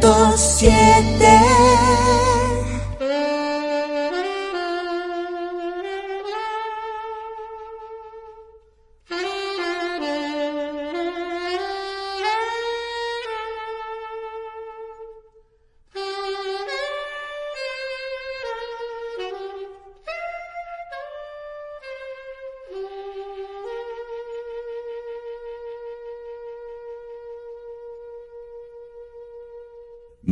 97.7.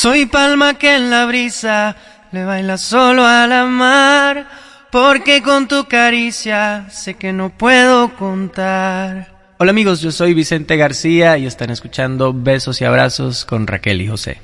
Soy palma que en la brisa le baila solo a la mar, porque con tu caricia sé que no puedo contar. Hola amigos, yo soy Vicente García y están escuchando Besos y Abrazos con Raquel y José.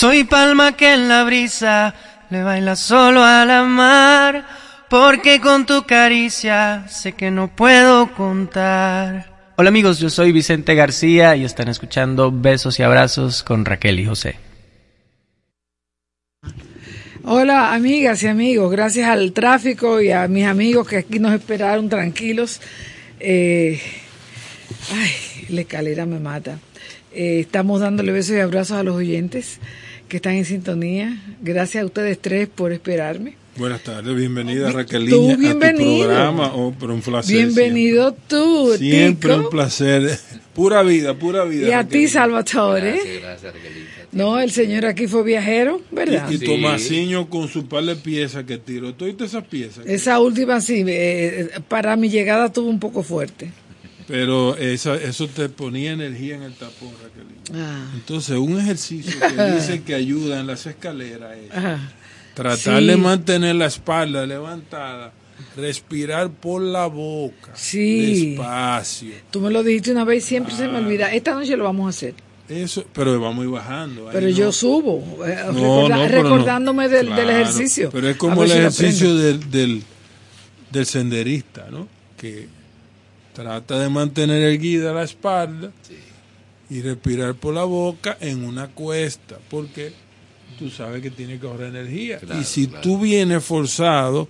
Soy palma que en la brisa le baila solo a la mar, porque con tu caricia sé que no puedo contar. Hola amigos, yo soy Vicente García y están escuchando Besos y Abrazos con Raquel y José. Hola amigas y amigos, gracias al tráfico y a mis amigos que aquí nos esperaron tranquilos. Eh, ay, la escalera me mata. Eh, estamos dándole besos y abrazos a los oyentes que están en sintonía. Gracias a ustedes tres por esperarme. Buenas tardes, bienvenida Raquelina bienvenido. a tu programa. Oh, un placer, bienvenido tú, Siempre un placer. Pura vida, pura vida. Y a ti, Salvatore. Gracias, gracias, No, el señor aquí fue viajero, ¿verdad? Y, y Tomasiño con su par de piezas que tiró. ¿Todas esas piezas? Esa última sí, eh, para mi llegada estuvo un poco fuerte. Pero eso, eso te ponía energía en el tapón, Raquelina. Ah. Entonces, un ejercicio que dicen que ayuda en las escaleras es tratar de mantener la espalda levantada, respirar por la boca, sí. despacio. Tú me lo dijiste una vez, siempre se me olvida. Esta noche lo vamos a hacer. Eso, pero vamos a ir bajando. Pero yo subo, eh, recordándome del, ejercicio. Pero es como el ejercicio del, del, del senderista, ¿no? Que Trata de mantener erguida la espalda y respirar por la boca en una cuesta, porque tú sabes que tiene que ahorrar energía. y si tú vienes forzado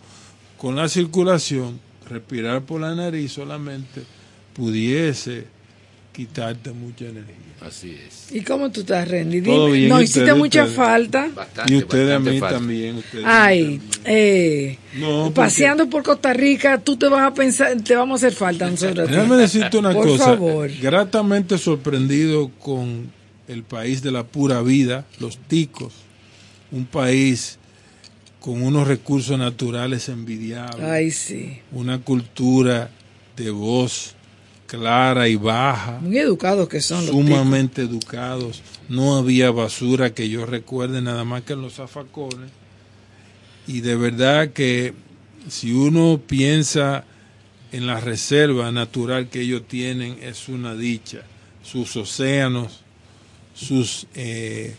con la circulación, respirar por la nariz solamente pudiese quitarte mucha energía. Así es. ¿Y cómo tú estás, Randy? Dime, no hiciste mucha falta. y ustedes a mí también. Ay, eh, paseando por Costa Rica, tú te vas a pensar, te vamos a hacer falta nosotros. Déjame decirte una por cosa. Favor. Gratamente sorprendido con el país de la pura vida, los ticos, un país con unos recursos naturales envidiables. Ay, sí. Una cultura de voz clara y baja. Muy educados que son. Sumamente educados. No había basura que yo recuerde nada más que en los zafacones. Y de verdad que si uno piensa en la reserva natural que ellos tienen, es una dicha. Sus océanos, sus eh,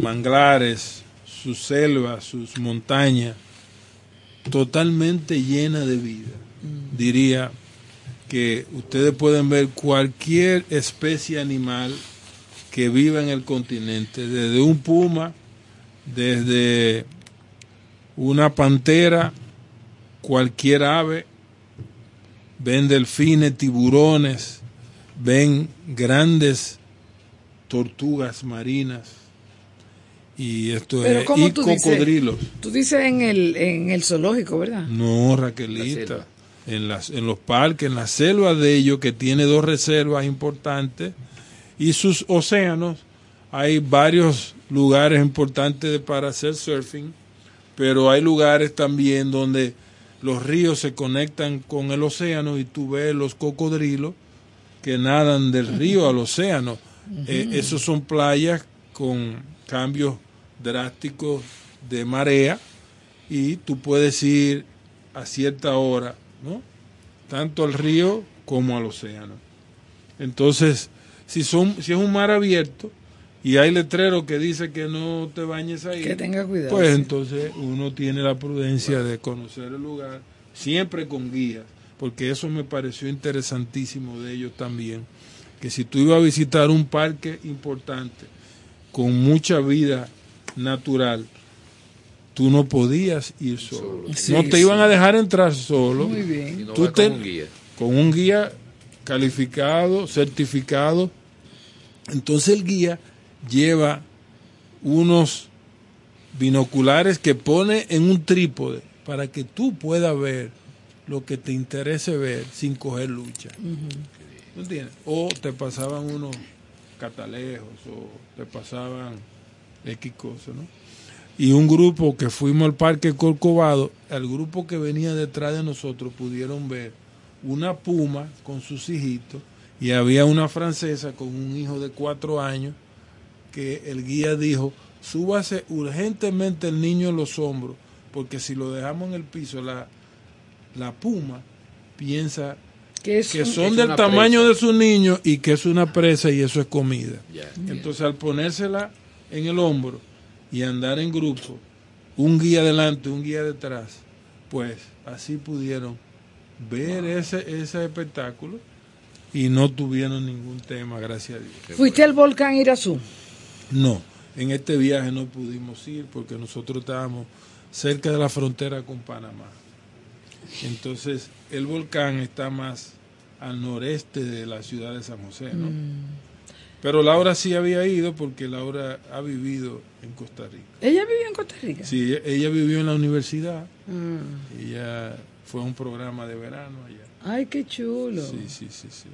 manglares, sus selvas, sus montañas, totalmente llena de vida. Diría que ustedes pueden ver cualquier especie animal que viva en el continente, desde un puma, desde una pantera, cualquier ave, ven delfines, tiburones, ven grandes tortugas marinas y esto es y cocodrilos. tú dices en el en el zoológico, ¿verdad? No, Raquelita en, las, en los parques, en la selva de ellos, que tiene dos reservas importantes, y sus océanos, hay varios lugares importantes para hacer surfing, pero hay lugares también donde los ríos se conectan con el océano y tú ves los cocodrilos que nadan del río al océano. Eh, esos son playas con cambios drásticos de marea y tú puedes ir a cierta hora ¿no? tanto al río como al océano. Entonces, si, son, si es un mar abierto y hay letrero que dice que no te bañes ahí, que tenga cuidado, pues entonces uno tiene la prudencia de conocer el lugar, siempre con guías, porque eso me pareció interesantísimo de ellos también, que si tú ibas a visitar un parque importante con mucha vida natural, tú no podías ir solo. no te iban a dejar entrar solo. Muy bien. tú con un guía. Con un guía calificado, certificado. Entonces el guía lleva unos binoculares que pone en un trípode para que tú puedas ver lo que te interese ver sin coger lucha. entiendes? O te pasaban unos catalejos o te pasaban X cosas, ¿no? Y un grupo que fuimos al Parque Corcovado, el grupo que venía detrás de nosotros pudieron ver una puma con sus hijitos y había una francesa con un hijo de cuatro años que el guía dijo, súbase urgentemente el niño en los hombros, porque si lo dejamos en el piso, la, la puma piensa que, son del tamaño de su niño y que es una presa y eso es comida. Entonces al ponérsela en el hombro, y andar en grupo, un guía adelante, un guía detrás, pues así pudieron ver ese, ese espectáculo y no tuvieron ningún tema, gracias a Dios. ¿Fuiste al volcán Irazú? No, en este viaje no pudimos ir porque nosotros estábamos cerca de la frontera con Panamá. Entonces, el volcán está más al noreste de la ciudad de San José, ¿no? Pero Laura sí había ido porque Laura ha vivido en Costa Rica. ¿Ella vivió en Costa Rica? Sí, ella, ella vivió en la universidad. Ella fue a un programa de verano allá. Ay, qué chulo. Sí, sí, sí, sí.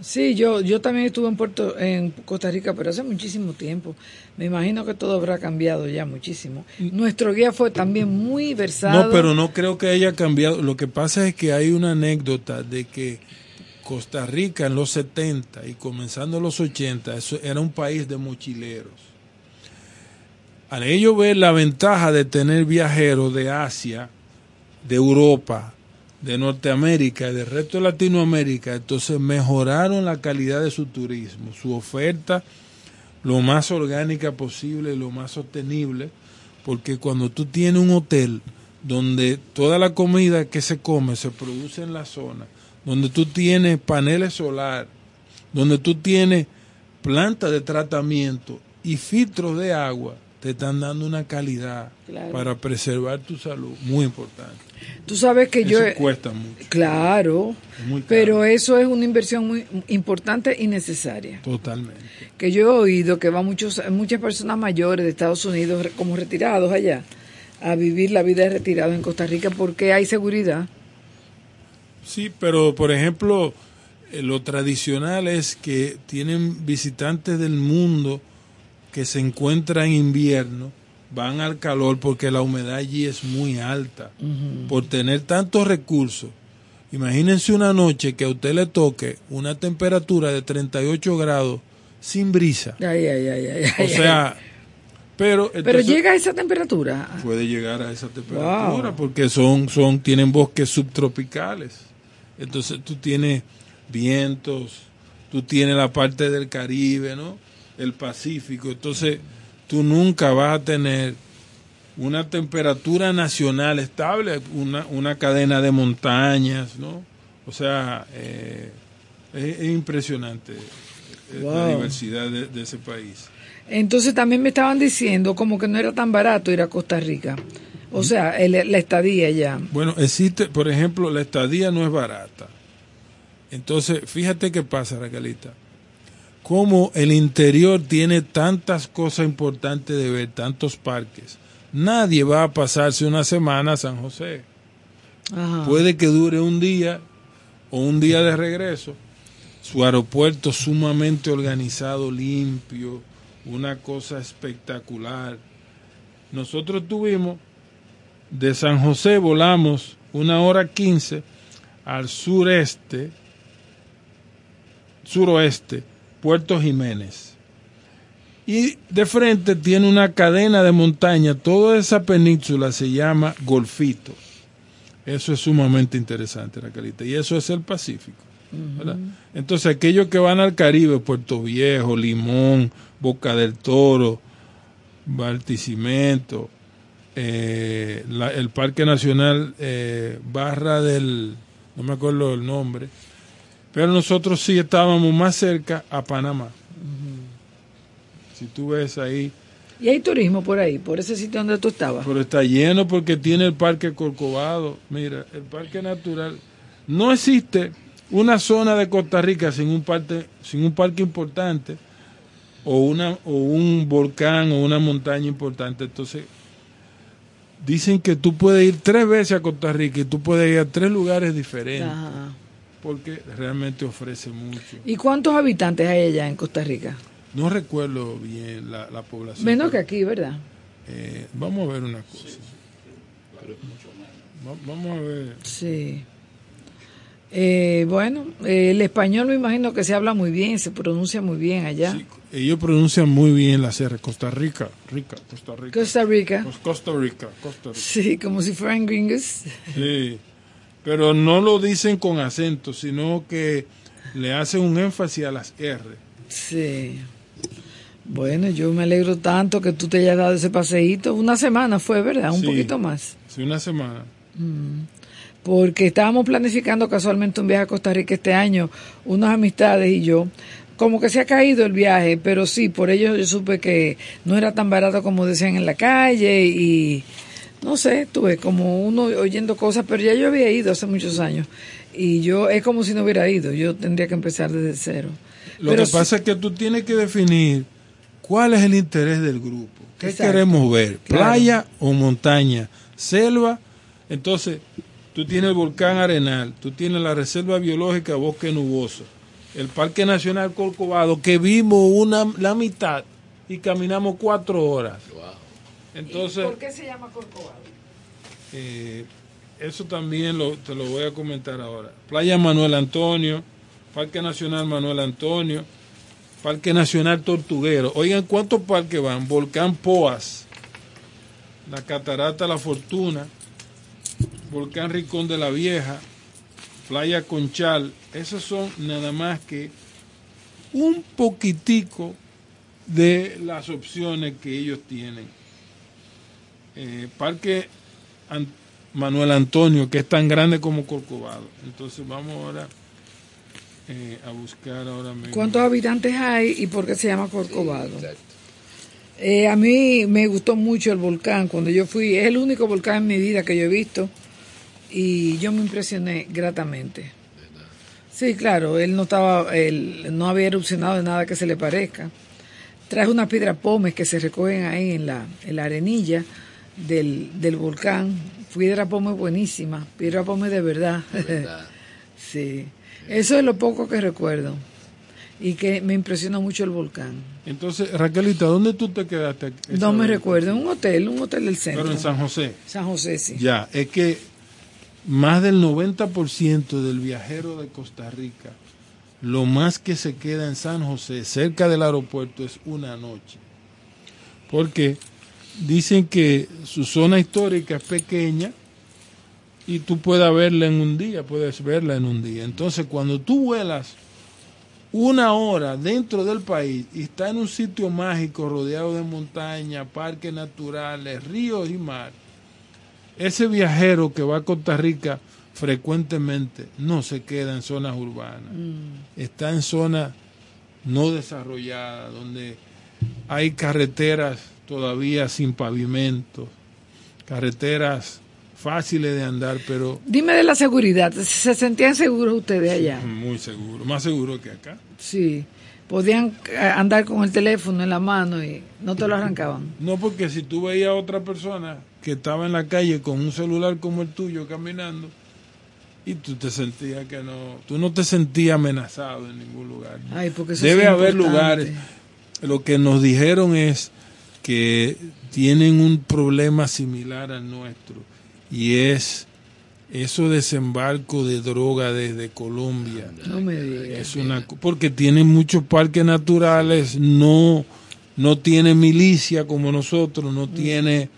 Sí, yo, yo también estuve en Puerto, en Costa Rica, pero hace muchísimo tiempo. Me imagino que todo habrá cambiado ya muchísimo. Nuestro guía fue también muy versado. No, pero no creo que haya cambiado. Lo que pasa es que hay una anécdota de que Costa Rica en los 70 y comenzando los 80, eso era un país de mochileros. Al ellos ver la ventaja de tener viajeros de Asia, de Europa, de Norteamérica y del resto de Latinoamérica, entonces mejoraron la calidad de su turismo, su oferta lo más orgánica posible, lo más sostenible, porque cuando tú tienes un hotel donde toda la comida que se come se produce en la zona, donde tú tienes paneles solar, donde tú tienes plantas de tratamiento y filtros de agua, te están dando una calidad Claro. para preservar tu salud muy importante. Tú sabes que yo... Cuesta mucho. Claro, Es pero eso es una inversión muy importante y necesaria. Totalmente. Que yo he oído que van muchos, muchas personas mayores de Estados Unidos como retirados allá a vivir la vida de retirado en Costa Rica porque hay seguridad. Sí, pero por ejemplo, eh, lo tradicional es que tienen visitantes del mundo que se encuentran en invierno, van al calor porque la humedad allí es muy alta. Por tener tantos recursos, imagínense una noche que a usted le toque una temperatura de 38 grados sin brisa. Ay, ay, ay, ay, O sea, pero... Pero llega a esa temperatura. puede llegar a esa temperatura Wow. porque son son tienen bosques subtropicales entonces tú tienes vientos tú tienes la parte del Caribe no el Pacífico. Entonces tú nunca vas a tener una temperatura nacional estable una, una cadena de montañas no o sea eh, es, es impresionante eh, la diversidad de, de ese país. Entonces también me estaban diciendo como que no era tan barato ir a Costa Rica. O sea, el- la estadía ya. Bueno, existe, por ejemplo, la estadía no es barata. Entonces, fíjate qué pasa, Raquelita. Como el interior tiene tantas cosas importantes de ver, tantos parques. Nadie va a pasarse una semana a San José. Ajá. Puede que dure un día o un día de regreso. Su aeropuerto sumamente organizado, limpio, una cosa espectacular. Nosotros tuvimos, de San José volamos una hora quince al sureste, suroeste, Puerto Jiménez. Y de frente tiene una cadena de montaña, toda esa península se llama Golfito. Eso es sumamente interesante, Raquelita. Y eso es el Pacífico. Entonces, aquellos que van al Caribe, Puerto Viejo, Limón, Boca del Toro, Barquisimeto, eh, la- el Parque Nacional eh, Barra del, no me acuerdo el nombre, pero nosotros sí estábamos más cerca a Panamá. Si tú ves ahí, Y hay turismo por ahí, por ese sitio donde tú estabas. pero está lleno porque tiene el Parque Corcovado. Mira, el Parque Natural. No existe una zona de Costa Rica sin un parque, sin un parque importante o una o un volcán o una montaña importante. Entonces dicen que tú puedes ir tres veces a Costa Rica y tú puedes ir a tres lugares diferentes Ajá. porque realmente ofrece mucho. ¿Y cuántos habitantes hay allá en Costa Rica? No recuerdo bien la, la población. Menos que pero, aquí, ¿verdad? eh, vamos a ver una cosa. Va- Vamos a ver. Sí. Eh, bueno, eh, el español me imagino que se habla muy bien, se pronuncia muy bien allá. Sí, ellos pronuncian muy bien la CR. Costa Rica, Rica, Costa Rica. Costa Rica. Cos- Costa Rica, Costa Rica. Sí, como si fueran gringos. Sí. Pero no lo dicen con acento, sino que le hacen un énfasis a las R. Sí. Bueno, yo me alegro tanto que tú te hayas dado ese paseíto. Una semana fue, ¿verdad? Un Sí. poquito más. Sí, una semana. Porque estábamos planificando casualmente un viaje a Costa Rica este año, unas amistades y yo. Como que se ha caído el viaje, pero sí, por ello yo supe que no era tan barato como decían en la calle y no sé, tuve como uno oyendo cosas, pero ya yo había ido hace muchos años y yo es como si no hubiera ido, yo tendría que empezar desde cero. Lo Pero que pasa es que tú tienes que definir cuál es el interés del grupo. ¿Qué Exacto. queremos ver? Claro. ¿Playa o montaña? ¿Selva? Entonces, tú tienes el volcán Arenal, tú tienes la Reserva Biológica Bosque Nuboso, el Parque Nacional Corcovado, que vimos una, la mitad y caminamos cuatro horas. Entonces, qué se llama Corcovado? eh, eso también lo, te lo voy a comentar ahora. Playa Manuel Antonio, Parque Nacional Manuel Antonio, Parque Nacional Tortuguero. Oigan, ¿cuántos parques van? Volcán Poas, la Catarata La Fortuna, Volcán Rincón de la Vieja, Playa Conchal. Esos son nada más que un poquitico de las opciones que ellos tienen. Eh, Parque An- Manuel Antonio, que es tan grande como Corcovado. Entonces vamos ahora eh, a buscar ahora mismo. ¿Cuántos habitantes hay y por qué se llama Corcovado? Eh, a mí me gustó mucho el volcán. Cuando yo fui, es el único volcán en mi vida que yo he visto y yo me impresioné gratamente. Sí, claro, él no estaba, él no había erupcionado de nada que se le parezca. Traje unas piedras pomes que se recogen ahí en la, en la arenilla del, del volcán. Piedra pome buenísima, piedra pome de verdad. sí, eso es lo poco que recuerdo y que me impresionó mucho el volcán. Entonces, Raquelita, ¿dónde tú te quedaste? No me recuerdo, en un hotel, un hotel del centro. Pero en San José. San José, sí. Ya, es que más del 90% del viajero de Costa Rica, lo más que se queda en San José, cerca del aeropuerto, es una noche. Porque dicen que su zona histórica es pequeña y tú puedes verla en un día, puedes verla en un día. Entonces, cuando tú vuelas una hora dentro del país y está en un sitio mágico rodeado de montañas, parques naturales, ríos y mar, ese viajero que va a Costa Rica frecuentemente no se queda en zonas urbanas, está en zonas no desarrolladas, donde hay carreteras todavía sin pavimento, carreteras fáciles de andar, pero Dime de la seguridad, ¿se sentían seguros ustedes allá? muy seguro, más seguro que acá. Sí. Podían eh, andar con el teléfono en la mano y no te lo arrancaban. No, porque si tú veías a otra persona que estaba en la calle con un celular como el tuyo caminando y tú te sentías que no, tú no te sentías amenazado en ningún lugar. Ay, porque eso Debe haber importante. lugares. Lo que nos dijeron es que tienen un problema similar al nuestro y es eso desembarco de droga desde Colombia. No me digas. Es una porque tienen muchos parques naturales, no no tiene milicia como nosotros, no tiene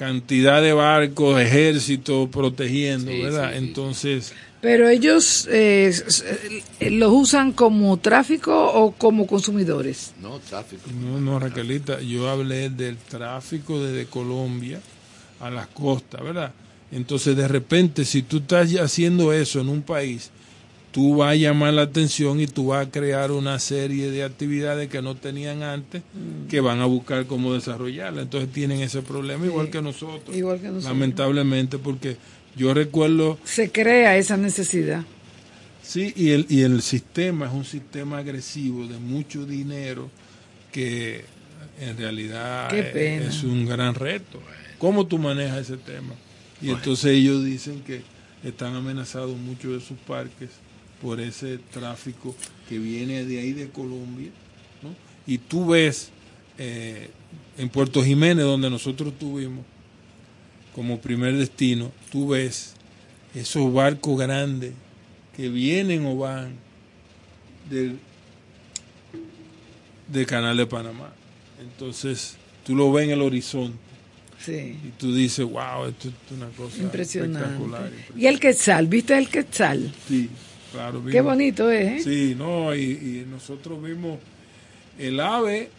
cantidad de barcos, ejército protegiendo, Sí, ¿verdad? sí, sí. Entonces, Pero ellos eh, eh, los usan como tráfico o como consumidores. No, tráfico. no, no, Raquelita, yo hablé del tráfico desde Colombia a las costas, ¿verdad? Entonces, de repente, si tú estás haciendo eso en un país, tú vas a llamar la atención y tú vas a crear una serie de actividades que no tenían antes, que van a buscar cómo desarrollarla. Entonces tienen ese problema igual que nosotros. Igual que nosotros. Lamentablemente, porque yo recuerdo, Se crea esa necesidad. sí, y el, y el sistema es un sistema agresivo de mucho dinero que en realidad es, pena. es un gran reto. ¿Cómo tú manejas ese tema? Y entonces ellos dicen que están amenazados muchos de sus parques por ese tráfico que viene de ahí de Colombia. ¿no? Y tú ves eh, en Puerto Jiménez, donde nosotros estuvimos como primer destino, tú ves esos barcos grandes que vienen o van del, del canal de Panamá. Entonces, tú lo ves en el horizonte Sí. y tú dices, wow, esto es una cosa Impresionante. espectacular. Y el quetzal, ¿viste el quetzal? Sí, claro. Qué bonito es, ¿eh? Sí, no, y, y nosotros vimos el ave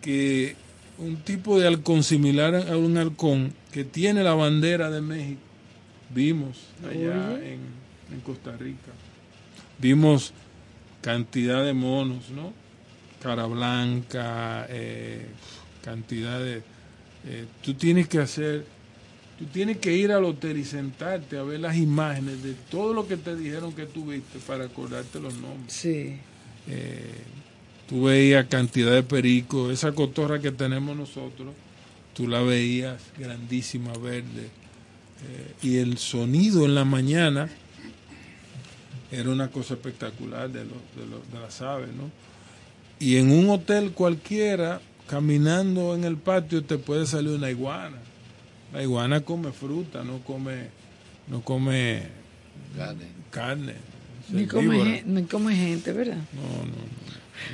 que un tipo de halcón similar a un halcón que tiene la bandera de México, vimos allá en, en Costa Rica. Vimos cantidad de monos, ¿no? Cara blanca, eh, cantidad de... eh, tú tienes que hacer, tú tienes que ir al hotel y sentarte a ver las imágenes de todo lo que te dijeron que tuviste para acordarte los nombres. Sí. Eh, tú veías cantidad de pericos, esa cotorra que tenemos nosotros, tú la veías grandísima, verde. Eh, y el sonido en la mañana era una cosa espectacular de, los- de, los- de las aves, ¿no? Y en un hotel cualquiera, caminando en el patio, te puede salir una iguana. La iguana come fruta, no come, no come carne. Ni come, gen- ni come gente, ¿verdad? No, no, no.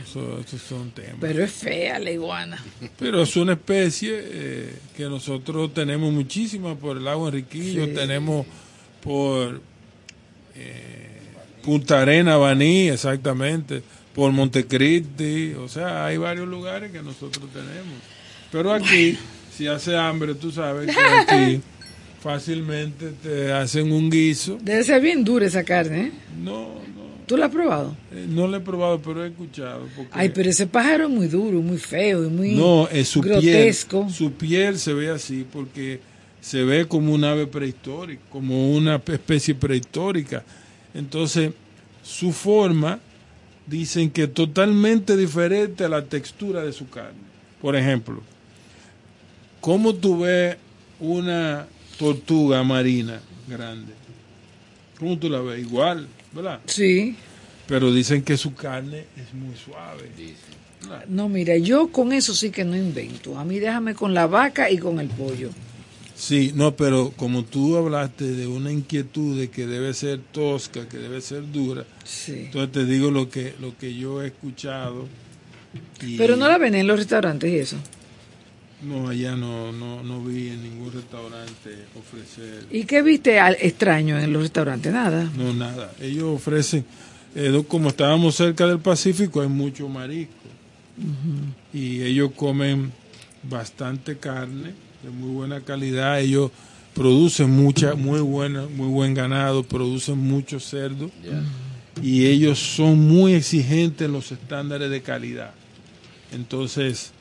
Eso, esos son temas. Pero es fea la iguana. Pero es una especie eh, que nosotros tenemos muchísima por el lago Enriquillo, Sí. tenemos por eh, Punta Arena, Baní, exactamente, por Montecristi, o sea, hay varios lugares que nosotros tenemos. Pero aquí, si hace hambre, tú sabes que aquí fácilmente te hacen un guiso. Debe ser bien dura esa carne, ¿eh? No, no, ¿Tú la has probado? eh, no lo he probado, pero he escuchado. porque- Ay, pero ese pájaro es muy duro, muy feo y muy No, es su grotesco. piel. Su piel se ve así porque se ve como un ave prehistórica, como una especie prehistórica. Entonces, su forma dicen que es totalmente diferente a la textura de su carne. Por ejemplo, ¿cómo tú ves una tortuga marina grande? ¿Cómo tú la ves? Igual, ¿verdad? Sí. Pero dicen que su carne es muy suave. No, mira, yo con eso sí que no invento. A mí déjame con la vaca y con el pollo. Sí, no, pero como tú hablaste de una inquietud de que debe ser tosca, que debe ser dura, Sí. entonces te digo lo que lo que yo he escuchado. y- Pero no la ven en los restaurantes y eso. No, allá no, no, no vi en ningún restaurante ofrecer. ¿Y qué viste al extraño en los restaurantes? Nada. No, nada. Ellos ofrecen, eh, como estábamos cerca del Pacífico, hay mucho marisco. Y ellos comen bastante carne de muy buena calidad. Ellos producen mucha, muy buena, muy buen ganado, producen mucho cerdo. Y ellos son muy exigentes en los estándares de calidad. Entonces,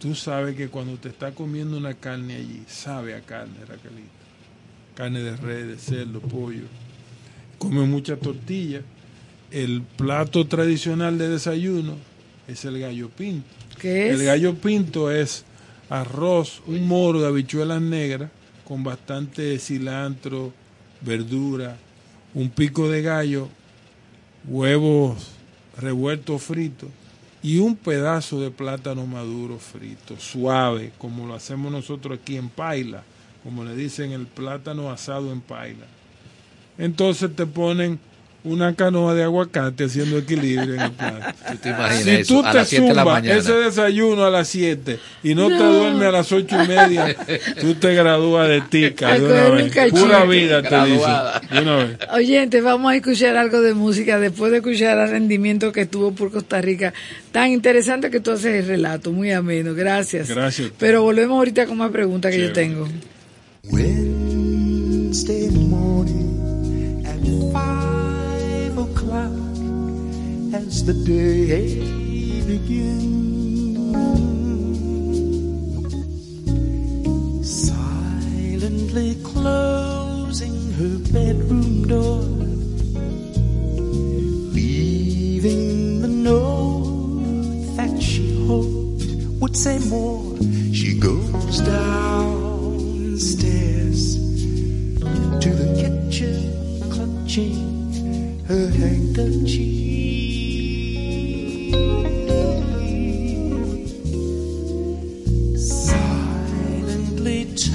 tú sabes que cuando te está comiendo una carne allí, sabe a carne, Raquelita. Carne de res, de cerdo, pollo. Come mucha tortilla. El plato tradicional de desayuno es el gallo pinto. ¿Qué es? El gallo pinto es arroz, un moro de habichuelas negras con bastante cilantro, verdura, un pico de gallo, huevos revueltos fritos y un pedazo de plátano maduro frito, suave, como lo hacemos nosotros aquí en Paila, como le dicen el plátano asado en Paila. Entonces te ponen una canoa de aguacate haciendo equilibrio en el plato. ¿Tú te imaginas Si eso tú a te las 7 de la zumbas mañana? ese desayuno a las 7 y no, te duermes a las ocho y media, tú te gradúas de tica de una vez. Pura vida te Graduada. dice. De una vez. Oyente, vamos a escuchar algo de música después de escuchar el rendimiento que tuvo por Costa Rica. Tan interesante que tú haces el relato, muy ameno. Gracias. Gracias. Pero volvemos ahorita con más preguntas que yo tengo. Wednesday morning as the day begins. Silently closing her bedroom door, leaving the note that she hoped would say more. She goes downstairs to the kitchen, clutching her handkerchief.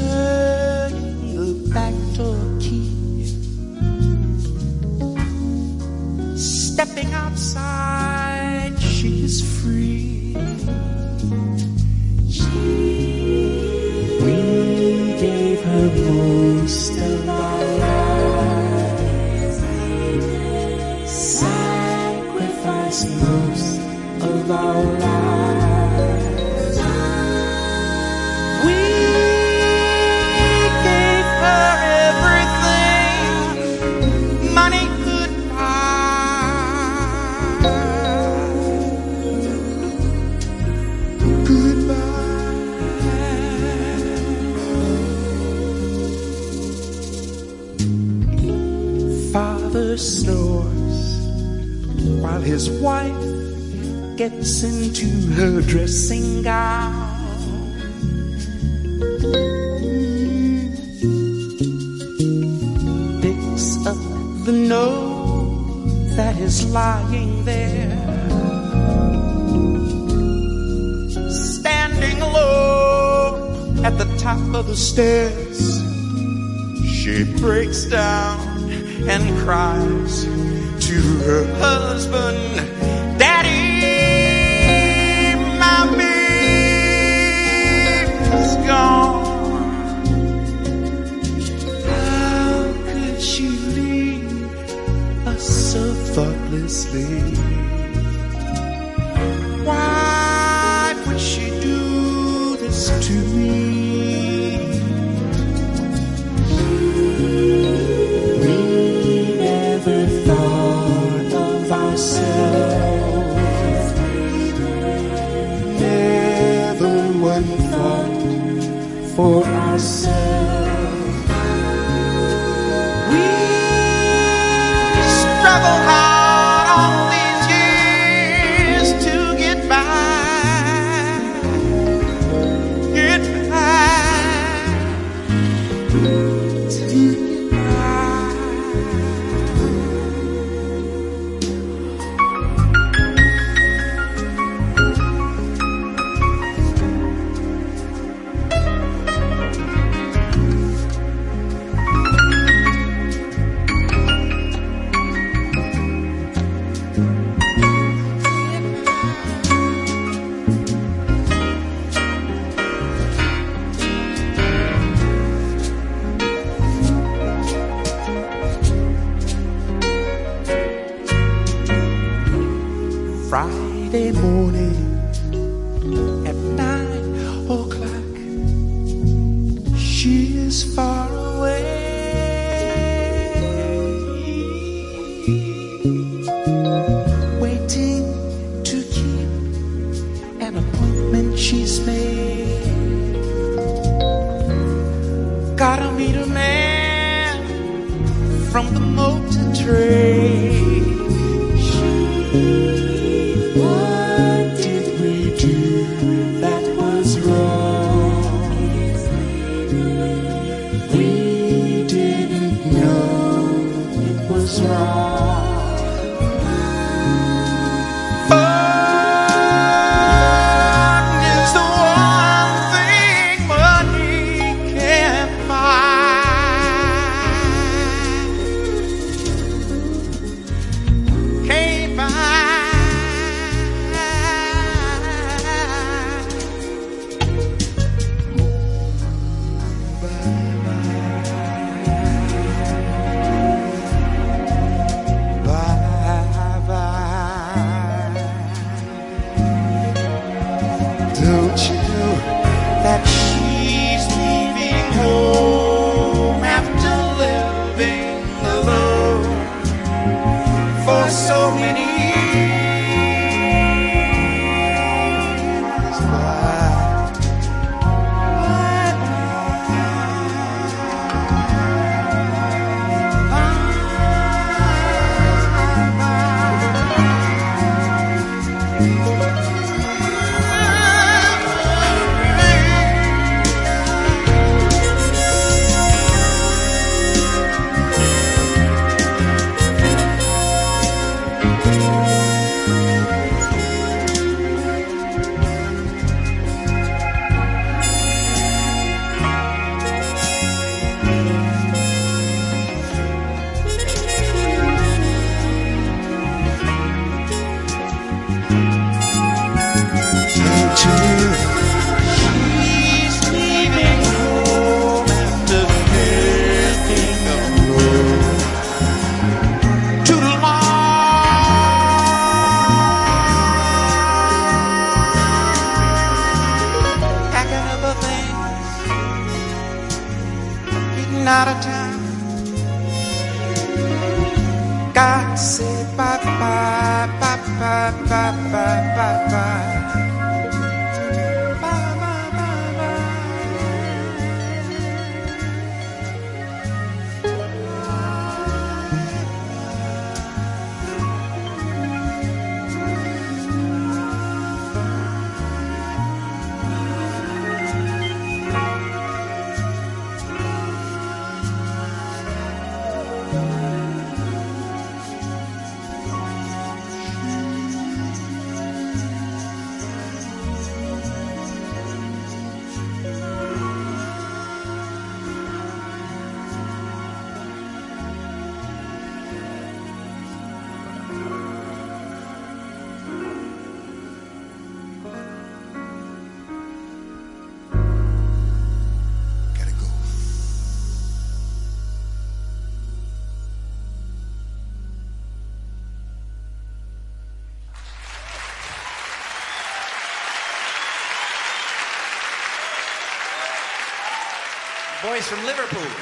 Turning the back door key. Stepping outside, she is free. We gave her most of our lives, sacrificed most of our lives. Father snores while his wife gets into her dressing gown. Picks up the note that is lying there. Standing alone at the top of the stairs, she breaks down and cries to her husband, Daddy, my baby's gone. How could she leave us so thoughtlessly? Friday morning at nine o'clock. She is far boys from Liverpool.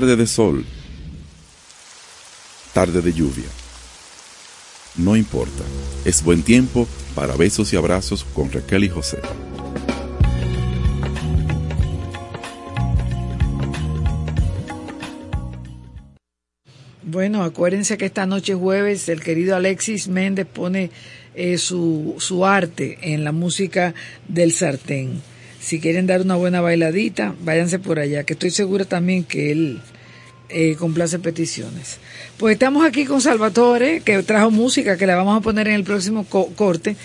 Tarde de sol, tarde de lluvia. No importa, es buen tiempo para besos y abrazos con Raquel y José. Bueno, acuérdense que esta noche jueves el querido Alexis Méndez pone eh, su, su arte en la música del sartén. Si quieren dar una buena bailadita, váyanse por allá, que estoy segura también que él eh, complace peticiones. Pues estamos aquí con Salvatore, que trajo música que la vamos a poner en el próximo corte.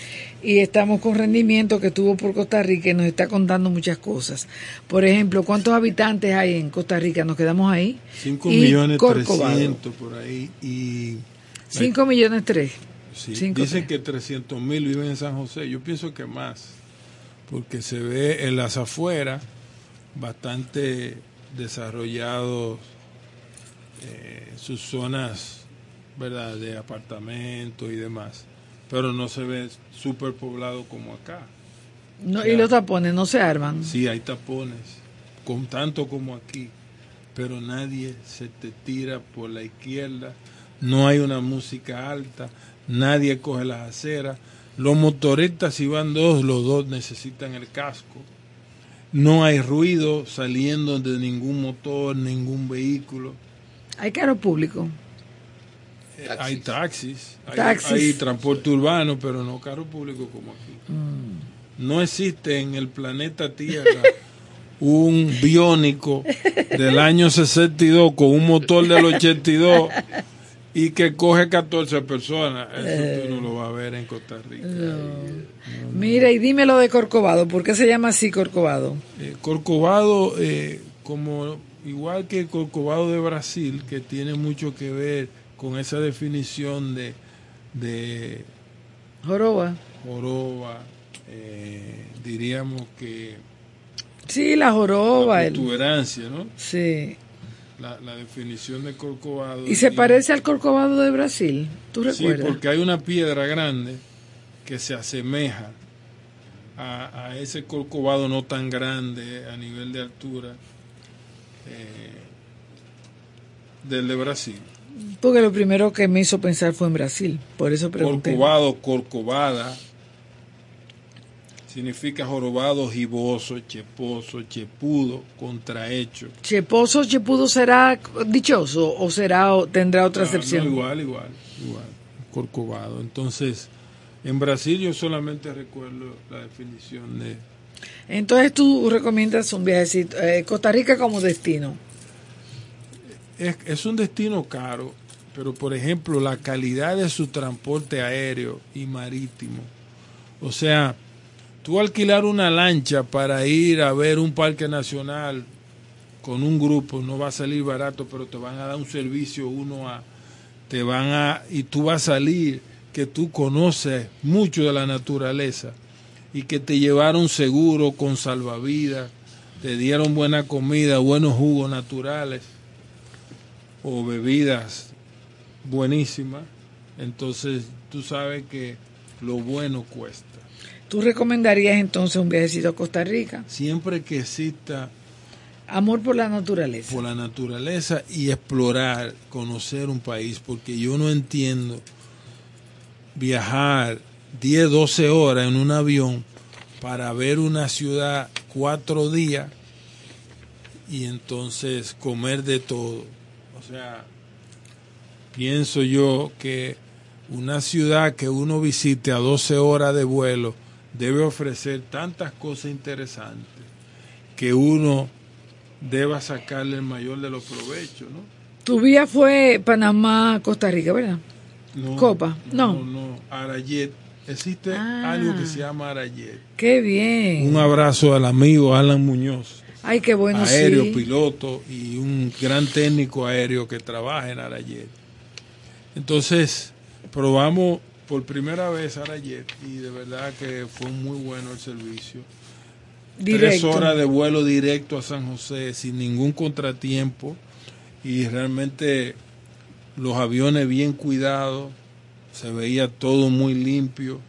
y estamos con rendimiento que estuvo por Costa Rica y nos está contando muchas cosas. Por ejemplo, ¿cuántos habitantes hay en Costa Rica? Nos quedamos ahí. 5 Y millones Corcovado. 300 por ahí. Y 5 millones 3. sí, dicen que 300 mil viven en San José. Yo pienso que más. Porque se ve en las afueras bastante desarrollados eh, sus zonas verdad de apartamentos y demás. Pero no se ve superpoblado como acá. No, y los tapones no se arman. Sí, hay tapones, con tanto como aquí, pero nadie se te tira por la izquierda, no hay una música alta, nadie coge las aceras, los motoristas si van dos, los dos necesitan el casco, no hay ruido saliendo de ningún motor, ningún vehículo, Hay carro público. Eh, hay taxis, hay, Taxis. hay transporte urbano, pero no carro público como aquí. Mm. No existe en el planeta Tierra un biónico del año 62 con un motor del 82 y que coge 14 personas. Eso tú no lo vas a ver en Costa Rica. Mira, y dime lo de Corcovado. ¿Por qué se llama así Corcovado? Eh, Corcovado, eh, como igual que el Corcovado de Brasil, que tiene mucho que ver con esa definición de, de Joroba. joroba, eh, diríamos que Sí, la joroba. la el- protuberancia, ¿no? sí. La, la definición de Corcovado. ¿Y se parece al Corcovado de Brasil? ¿Tú Sí, recuerdas? porque hay una piedra grande que se asemeja a, a ese Corcovado no tan grande a nivel de altura eh, del de Brasil. Porque lo primero que me hizo pensar fue en Brasil. Por eso pregunté. Corcovado, Corcovada, significa jorobado, giboso, cheposo, chepudo, contrahecho. ¿Cheposo, chepudo será dichoso o será o tendrá otra no, acepción? igual, igual, igual. Corcovado. Entonces, en Brasil yo solamente recuerdo la definición de... Entonces tú recomiendas un viajecito. eh, Costa Rica como destino. Es, es un destino caro, pero por ejemplo la calidad de su transporte aéreo y marítimo. O sea, tú alquilar una lancha para ir a ver un parque nacional con un grupo no va a salir barato, pero te van a dar un servicio uno a te van a y tú vas a salir que tú conoces mucho de la naturaleza y que te llevaron seguro con salvavidas, te dieron buena comida, buenos jugos naturales o bebidas buenísimas, entonces tú sabes que lo bueno cuesta. ¿Tú recomendarías entonces un viajecito a Costa Rica? Siempre que exista Amor por la naturaleza. por la naturaleza y explorar, conocer un país, porque yo no entiendo viajar 10, 12 horas en un avión para ver una ciudad cuatro días y entonces comer de todo. O sea, pienso yo que una ciudad que uno visite a 12 horas de vuelo debe ofrecer tantas cosas interesantes que uno deba sacarle el mayor de los provechos, ¿no? Tu vía fue Panamá, Costa Rica, ¿verdad? No, Copa, no. No, no. Arayet. Existe Ah. algo que se llama Arayet. Qué bien. Un abrazo al amigo Alan Muñoz, Ay, qué bueno, aéreo, sí. piloto y un gran técnico aéreo que trabaja en Arayet. Entonces, probamos por primera vez Arayet y de verdad que fue muy bueno el servicio. Tres horas de vuelo directo a San José sin ningún contratiempo y realmente los aviones bien cuidados, se veía todo muy limpio,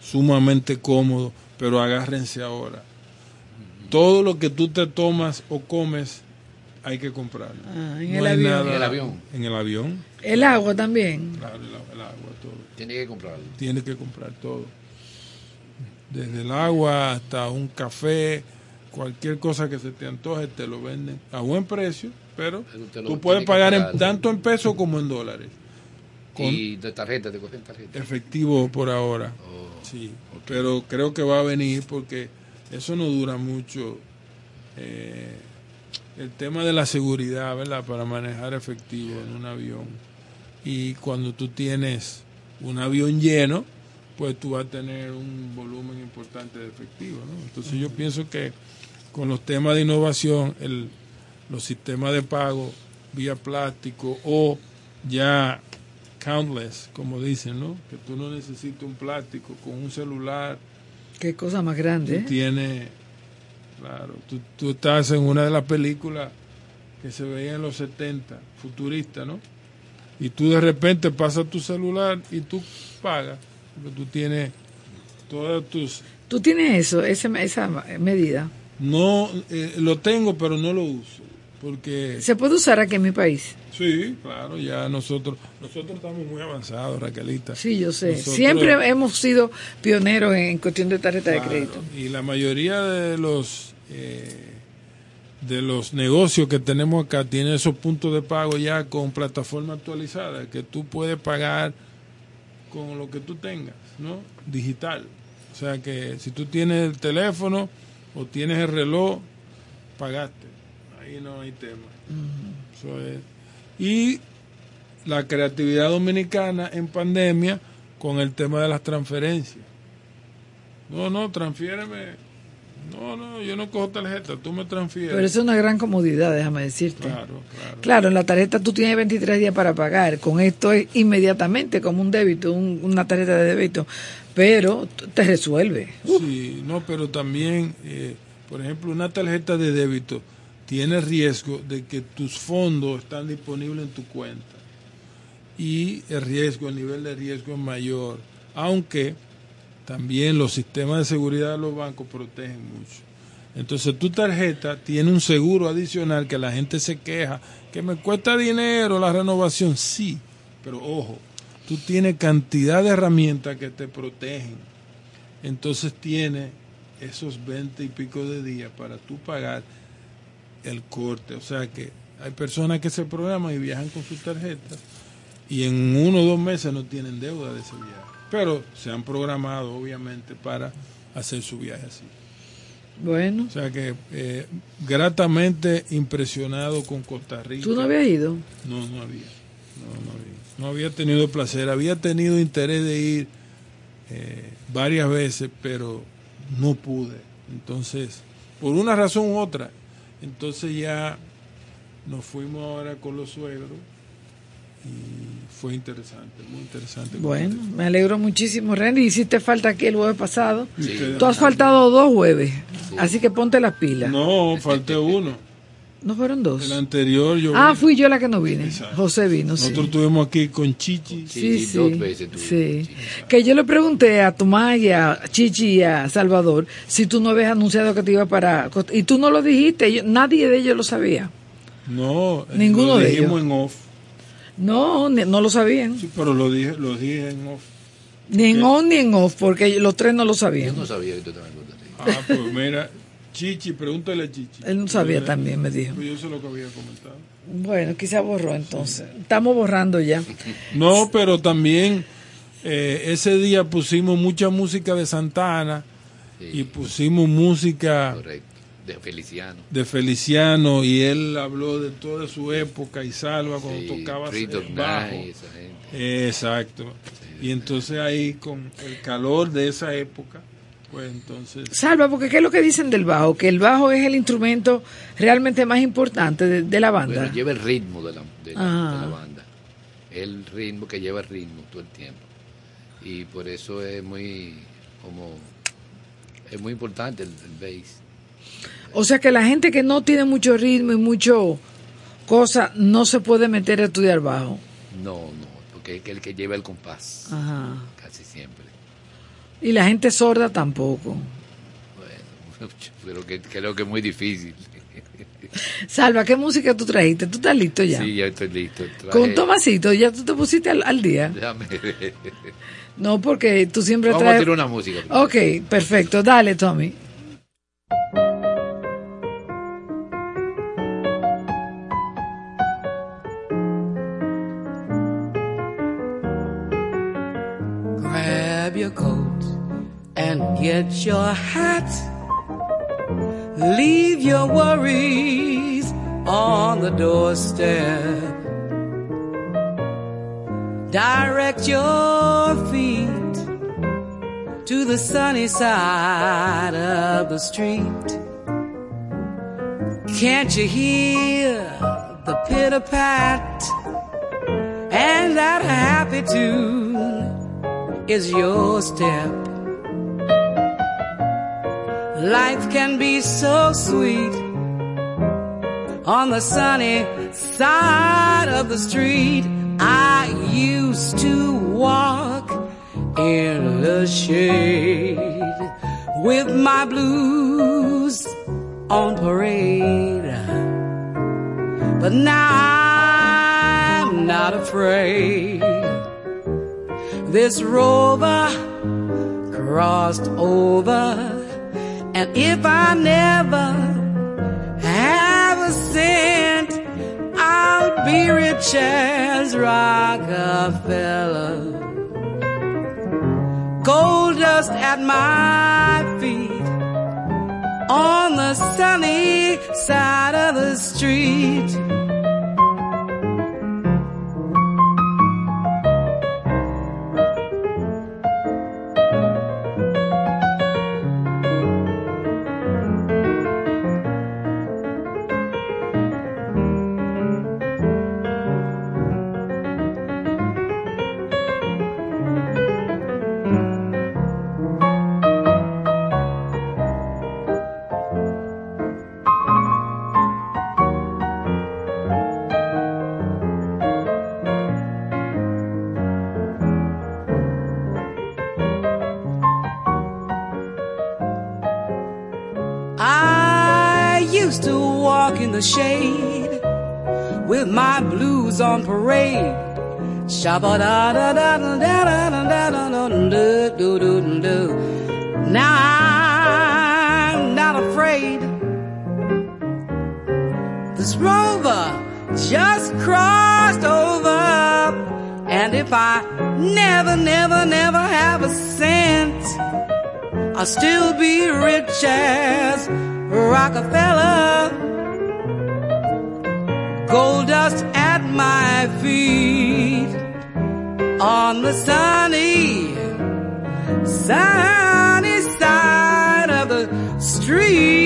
sumamente cómodo, pero agárrense ahora. Todo lo que tú te tomas o comes hay que comprarlo. Ah, en No el hay avión. nada- En el avión. En el avión, El agua también. claro, el, el agua, todo. Tiene que comprarlo. Tienes que comprar todo. Desde el agua hasta un café, cualquier cosa que se te antoje, te lo venden a buen precio, pero, Pero tú puedes pagar en- tanto en pesos como en dólares. Con Y de tarjeta, te cogen tarjeta. efectivo por ahora. Oh, Sí, pero creo que va a venir porque eso no dura mucho. Eh, el tema de la seguridad, ¿verdad? Para manejar efectivo en un avión. Y cuando tú tienes un avión lleno, pues tú vas a tener un volumen importante de efectivo. ¿no? Entonces yo pienso que con los temas de innovación, el, los sistemas de pago vía plástico o ya countless, como dicen, ¿no? Que tú no necesitas un plástico con un celular. Qué cosa más grande. ¿eh? Tú tienes, claro, tú, tú estás en una de las películas que se veía en los 70, futurista, ¿no? Y tú de repente pasas tu celular y tú pagas, porque tú tienes todas tus... ¿Tú tienes eso, esa, esa medida? No, eh, lo tengo, pero no lo uso, porque... ¿Se puede usar aquí en mi país? Sí, claro, ya nosotros nosotros estamos muy avanzados, Raquelita. Sí, yo sé. Nosotros- Siempre hemos sido pioneros en cuestión de tarjeta de crédito. Y la mayoría de los eh, de los negocios que tenemos acá tienen esos puntos de pago ya con plataforma actualizada, que tú puedes pagar con lo que tú tengas, ¿no? Digital. O sea que si tú tienes el teléfono o tienes el reloj, pagaste. Ahí no hay tema. Eso es. Y la creatividad dominicana en pandemia con el tema de las transferencias. No, no, transfiéreme. No, no, yo no cojo tarjeta, tú me transfieres. Pero eso es una gran comodidad, déjame decirte. Claro, claro. Claro, en la tarjeta tú tienes 23 días para pagar. Con esto es inmediatamente como un débito, un- una tarjeta de débito. Pero te resuelve. Sí, no, pero también, eh, por ejemplo, una tarjeta de débito tiene riesgo de que tus fondos están disponibles en tu cuenta. Y el riesgo, el nivel de riesgo es mayor. Aunque también los sistemas de seguridad de los bancos protegen mucho. Entonces tu tarjeta tiene un seguro adicional que la gente se queja, que me cuesta dinero la renovación, sí, pero ojo, tú tienes cantidad de herramientas que te protegen. Entonces tiene esos 20 y pico de días para tú pagar el corte. O sea que hay personas que se programan y viajan con sus tarjetas y en uno o dos meses no tienen deuda de ese viaje. Pero se han programado, obviamente, para hacer su viaje así. Bueno, O sea que eh, gratamente impresionado con Costa Rica. ¿tú no habías ido? No, no había. No, no había. No había tenido placer. Había tenido interés de ir eh, varias veces, pero no pude. Entonces, por una razón u otra. Entonces ya nos fuimos ahora con los suegros y fue interesante, muy interesante. Bueno, me alegro muchísimo, Randy. Hiciste falta aquí el jueves pasado. ¿Y ustedes? Tú has faltado dos jueves, así que ponte las pilas. No, No, falté uno. fueron dos. El anterior yo Ah, vine. fui yo la que no vine. Exacto. José vino, sí. Nosotros estuvimos aquí con Chichi. Sí, Sí, sí. dos veces tú. sí. Que yo le pregunté a Tomás y a Chichi y a Salvador si tú no habías anunciado que te iba para... Y tú no lo dijiste, yo- nadie de ellos lo sabía. No, Ninguno lo de dijimos ellos. en off. No, no lo sabían. Sí, pero lo dije, lo dije en off. Ni en on ni en off, porque los tres no lo Yo sabían. no sabía que tú Rica. Ah, pues mira, Chichi, pregúntale a Chichi. Él no sabía Yo- también, me dijo. Pues yo sé lo que había comentado. Bueno, quizá borró entonces. Estamos borrando ya. No, pero también eh, ese día pusimos mucha música de Santana Sí. y pusimos música Correcto. De Feliciano. de Feliciano y él habló de toda su época y Salva cuando Sí, tocaba el bajo. Night, esa gente. Exacto. Y entonces ahí con el calor de esa época, pues entonces Salva, porque ¿qué es lo que dicen del bajo? Que el bajo es el instrumento realmente más importante de, de la banda. Bueno, lleva el ritmo de la, de la- Ah. de la banda. El ritmo que lleva el ritmo todo el tiempo. Y por eso es muy como es muy importante el, el bass. O sea que la gente que no tiene mucho ritmo y mucho cosa no se puede meter a estudiar bajo. No, no, porque es el que lleva el compás Ajá. casi siempre. Y la gente sorda tampoco. Bueno, pero que creo que es muy difícil. Salva, ¿qué música tú trajiste? ¿Tú estás listo ya? Sí, ya estoy listo. Traje- Con Tomasito, ya tú te pusiste al, al día. Déjame ver. No, porque tú siempre Vamos a traes... tirar una música. primero. Ok, perfecto. Dale, Tommy. Get your hat. Leave your worries on the doorstep. Direct your feet to the sunny side of the street. Can't you hear the pitter pat? And that happy tune is your step. Life can be so sweet on the sunny side of the street. I used to walk in the shade with my blues on parade. But now I'm not afraid. This rover crossed over, and if I never have a cent, I'll be rich as Rockefeller. Gold dust at my feet on the sunny side of the street. The shade with my blues on parade. Now I'm not afraid. This rover just crossed over, and if I never, never, never have a cent. I'll still be rich as Rockefeller. Gold dust at my feet on the sunny, sunny side of the street.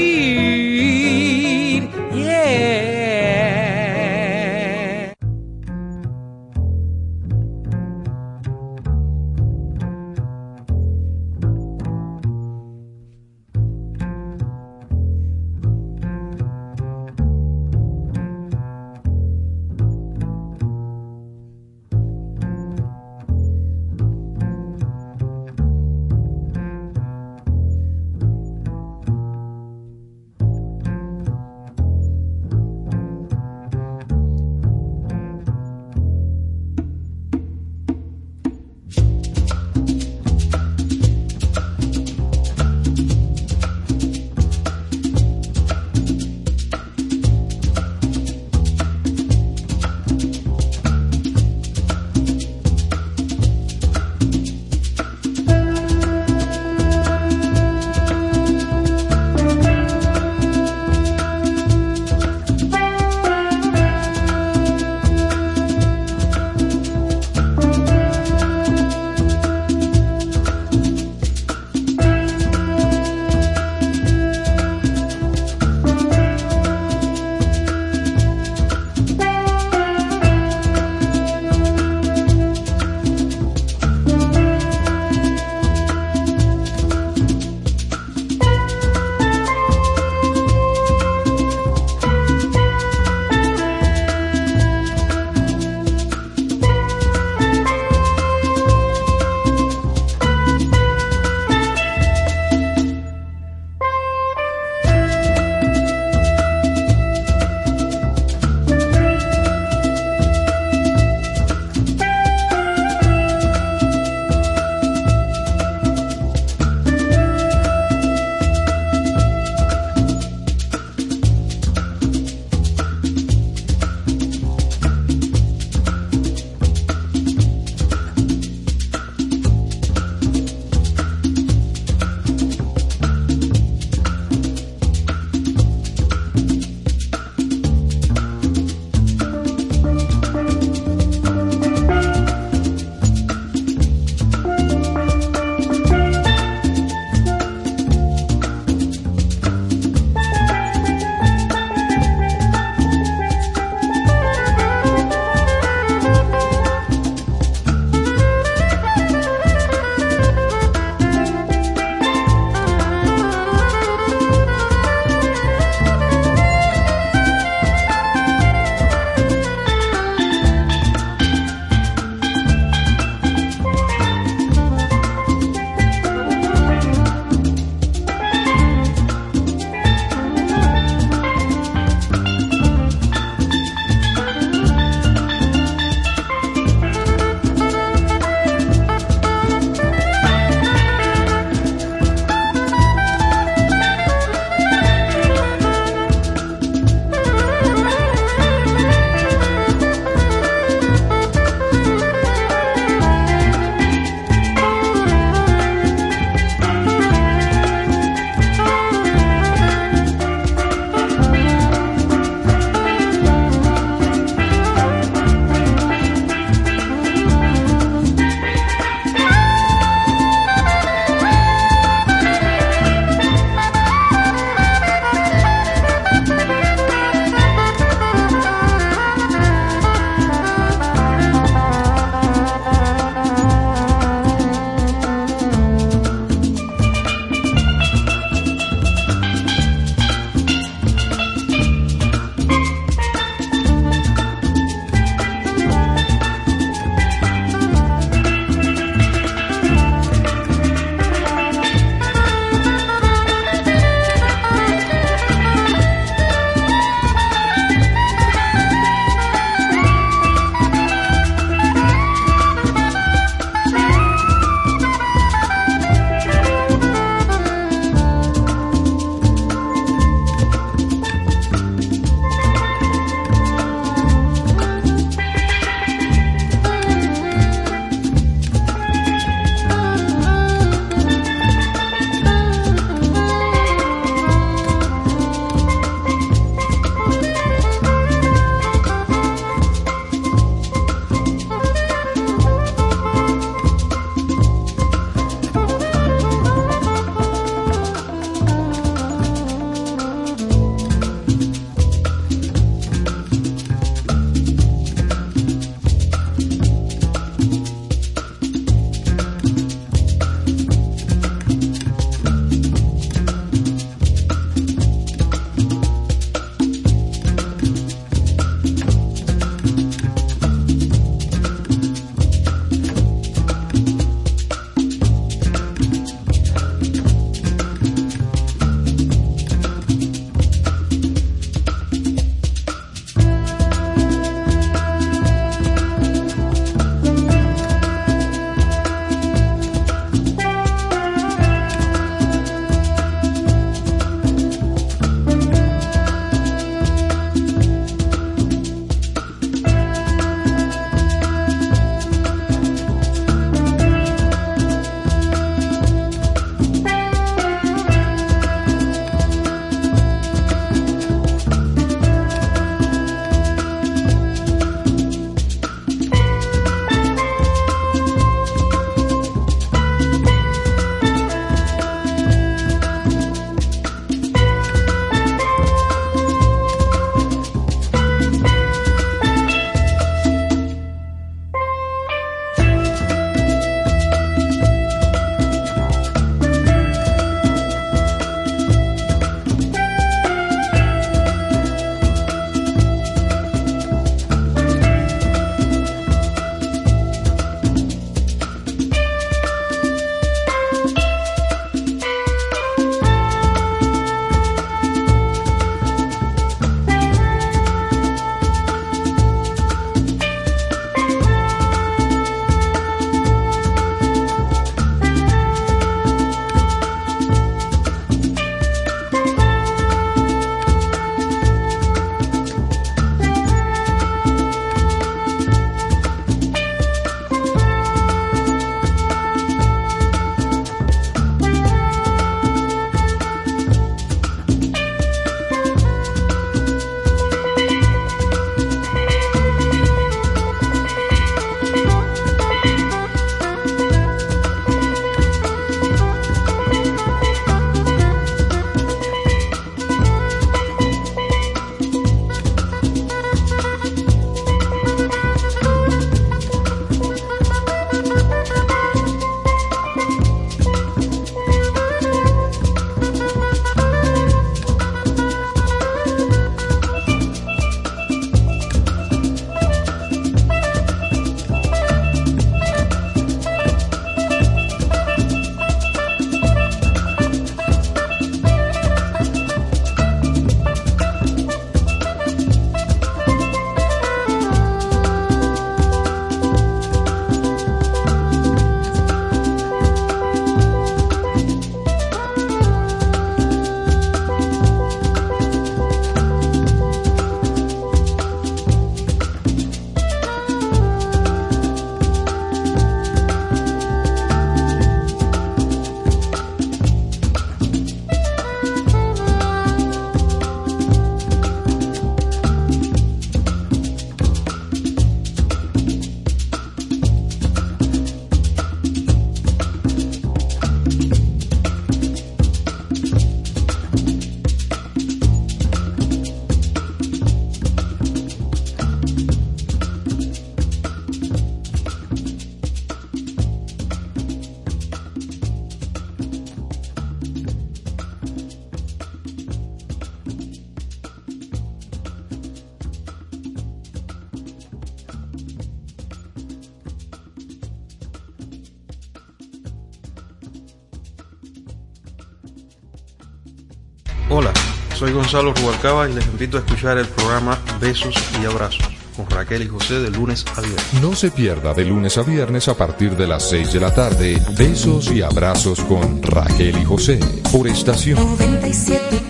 Gonzalo Rubalcaba y les invito a escuchar el programa Besos y Abrazos con Raquel y José de lunes a viernes. No se pierda de lunes a viernes a partir de las 6 de la tarde Besos y Abrazos con Raquel y José por estación 97.7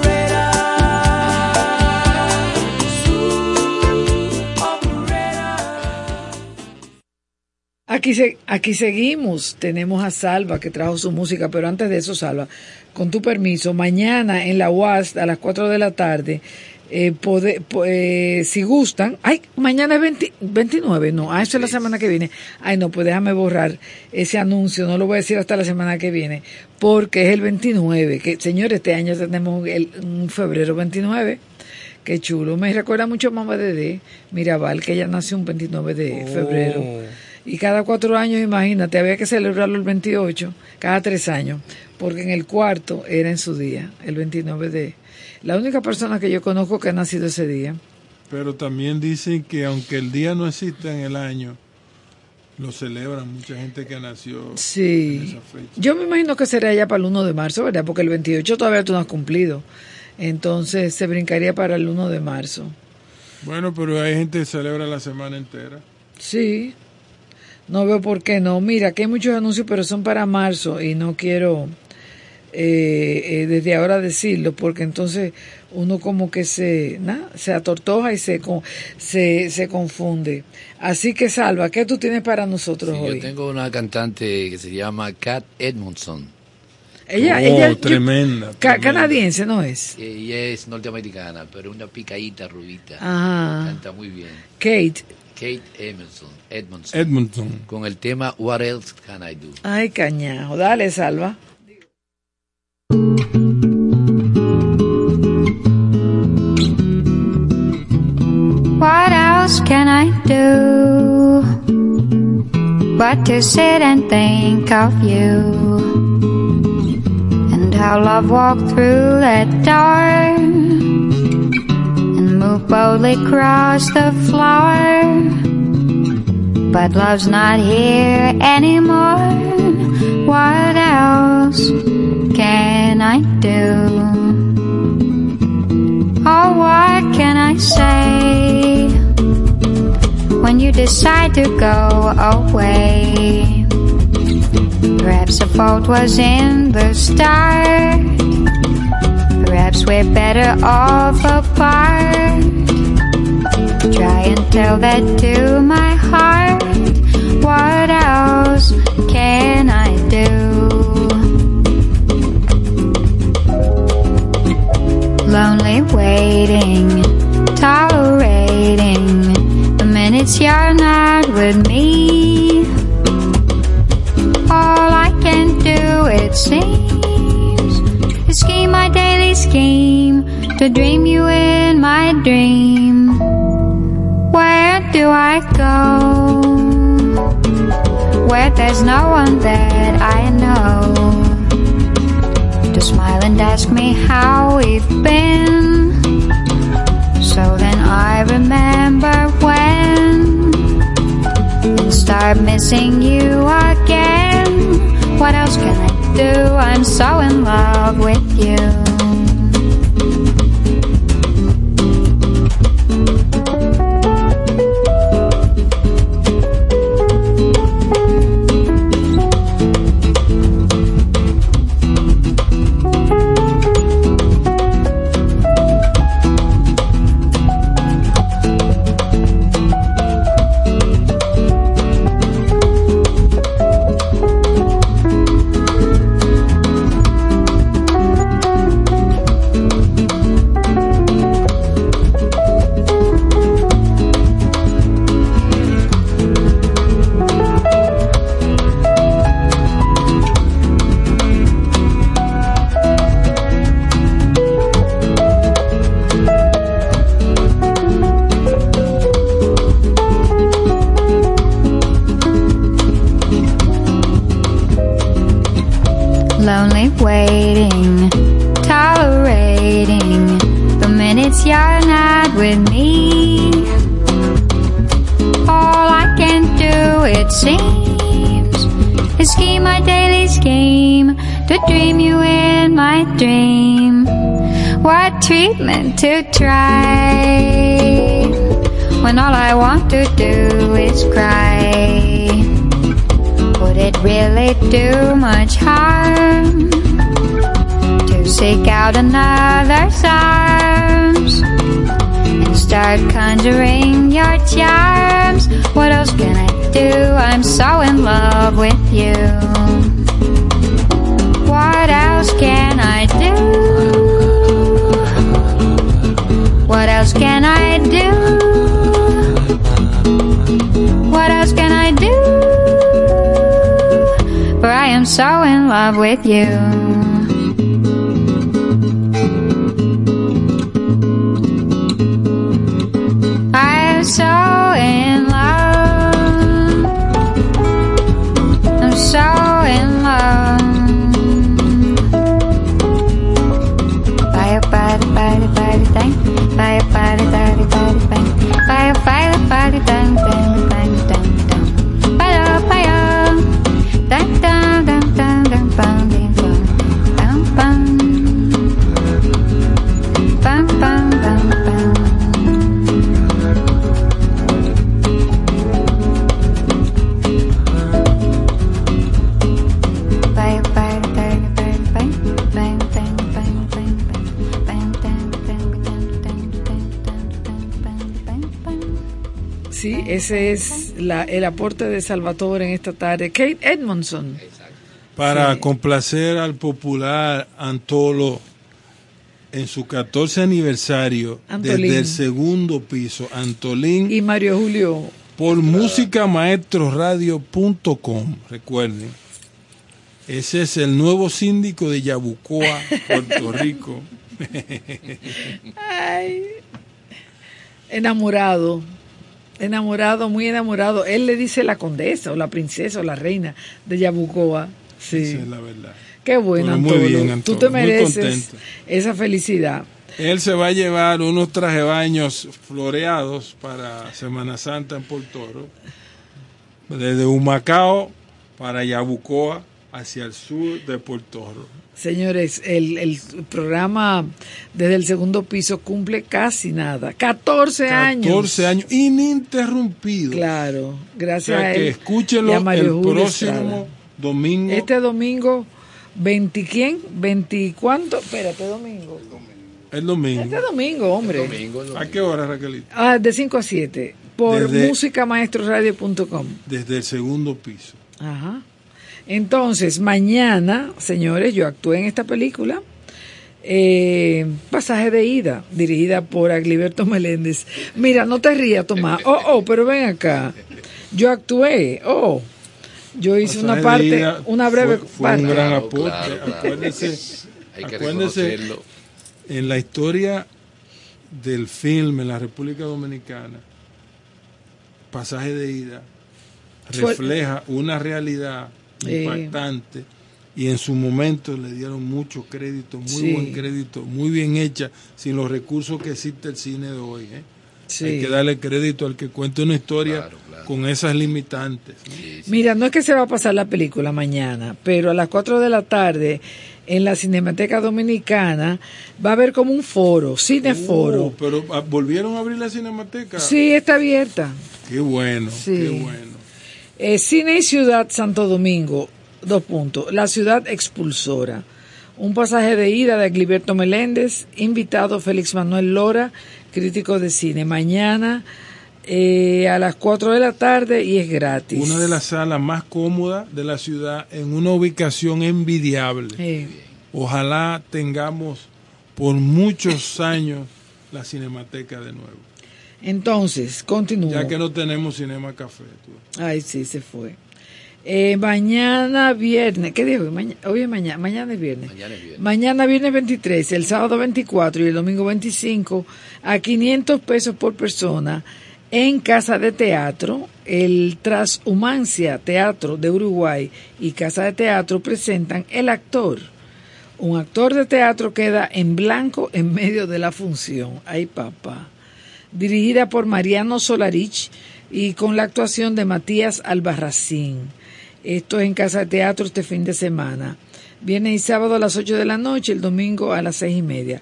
Aquí, se, aquí seguimos, tenemos a Salva que trajo su música, pero antes de eso, Salva, con tu permiso, mañana en la UAS a las 4 de la tarde, eh, pode, eh, si gustan, ay, mañana es 20, 29, no, ah, eso es la semana que viene, ay, no, pues déjame borrar ese anuncio, no lo voy a decir hasta la semana que viene, porque es el 29, que señores, este año tenemos el, un febrero 29, Qué chulo. Me recuerda mucho a Mamá Dede Mirabal, que ella nació un 29 de febrero. Y cada cuatro años, imagínate, había que celebrarlo el 28, cada tres años, porque en el cuarto era en su día, el 29 de... La única persona que yo conozco que ha nacido ese día. Pero también dicen que aunque el día no exista en el año, lo celebran mucha gente que nació sí. en esa fecha. Yo me imagino que será ya para el 1 de marzo, ¿verdad? Porque el 28 todavía tú no has cumplido. Entonces se brincaría para el 1 de marzo. Bueno, pero hay gente que celebra la semana entera. Sí, no veo por qué no. Mira, que hay muchos anuncios, pero son para marzo y no quiero eh, eh, desde ahora decirlo, porque entonces uno como que se, ¿nah? se atortoja y se, con- se, se confunde. Así que, Salva, ¿qué tú tienes para nosotros Sí, hoy? yo tengo una cantante que se llama Kat Edmondson. Ella, Oh, ella tremenda, tremenda. canadiense, ¿no es? Ella es norteamericana, pero una picadita rubita. Ajá. Canta muy bien. Kate. Kate Edmondson. Edmondson. Edmonton. Con el tema What Else Can I Do? Ay, cañajo. Dale, Salva. What else can I do but to sit and think of you and how love walked through that door and moved boldly across the floor? But love's not here anymore. What else can I do? Oh, what can I say when you decide to go away? Perhaps the fault was in the start. Perhaps we're better off apart. Try and tell that to my heart. What else can I do? lonely waiting, tolerating the minutes you're not with me. All I can do, it seems, to dream you in my dream. Where do I go? Where there's no one that I know to smile and ask me how we've been. So then I remember when and start missing you again. What else can I do? I'm so in love with you. To try when all I want to do is cry? Would it really do much harm to seek out another's arms and start conjuring your charms? What else can I do? I'm so in love with you. What else can I love with you. Ese es la, el aporte de Salvatore en esta tarde. Kate Edmondson. Para Sí. complacer al popular Antolo en su 14 aniversario Antolín. desde el segundo piso, Antolín, Y Mario Julio. por musicamaestroradio.com, recuerden. Ese es el nuevo síndico de Yabucoa, Puerto Rico. Ay, enamorado. Enamorado, muy enamorado. Él le dice la condesa o la princesa o la reina de Yabucoa. Sí. Esa es la verdad. Qué bueno, Pero muy bien, Tú Antolo, te mereces esa felicidad. Él se va a llevar unos traje baños floreados para Semana Santa en Portoro, desde Humacao para Yabucoa hacia el sur de Portoro. Señores, el, el programa desde el segundo piso cumple casi nada. 14 años. 14 años ininterrumpidos. Claro, O gracias sea a que él. escúchenlo y a Mario el Julio próximo Estrada. domingo. Este domingo, 20 quién? 20 cuánto? Espérate, domingo. el domingo. Este domingo, hombre. ¿A qué hora, Raquelita? Ah, de 5 a 7 por musicamaestroradio.com. Desde el segundo piso. Ajá. Entonces, mañana, señores, yo actué en esta película. eh, Pasaje de ida, dirigida por Agliberto Meléndez. Mira, no te rías, Tomás. Oh, oh, pero ven acá. Yo actué. Oh, yo hice una Pasaje parte, ida una breve fue, fue parte. un gran Claro, aporte. claro, claro. Acuérdese, Hay que acuérdese reconocerlo. en la historia del film en la República Dominicana, Pasaje de ida Fue- refleja una realidad Eh. impactante y en su momento le dieron mucho crédito, muy Sí. buen crédito, muy bien hecha, sin los recursos que existe el cine de hoy. ¿eh? Sí. Hay que darle crédito al que cuente una historia con esas limitantes. ¿no? Mira, no es que se va a pasar la película mañana, pero a las 4 de la tarde en la Cinemateca Dominicana va a haber como un foro, cineforo. Oh, pero ah, volvieron a abrir la cinemateca. Sí, está abierta. Qué bueno, Sí. qué bueno. Eh, Cine y Ciudad Santo Domingo, dos puntos. La ciudad expulsora. Un pasaje de ida de Agliberto Meléndez, invitado Félix Manuel Lora, crítico de cine. Mañana eh, a las 4 de la tarde y es gratis. Una de las salas más cómodas de la ciudad en una ubicación envidiable. Eh, Ojalá tengamos por muchos años la cinemateca de nuevo. Entonces, continúo. Ya que no tenemos Cinema Café. tú. Ay, sí, se fue. Eh, mañana viernes, ¿qué dijo? Maña- hoy es mañana, mañana es viernes. Mañana es viernes. Mañana viernes 23, el sábado 24 y el domingo 25 a 500 pesos por persona en Casa de Teatro. El Transhumancia Teatro de Uruguay y Casa de Teatro presentan El Actor, Un actor de teatro queda en blanco en medio de la función. Ay, papá. Dirigida por Mariano Solarich y con la actuación de Matías Albarracín. Esto es en Casa de Teatro este fin de semana. Viene el sábado a las 8 de la noche, el domingo a las seis y media.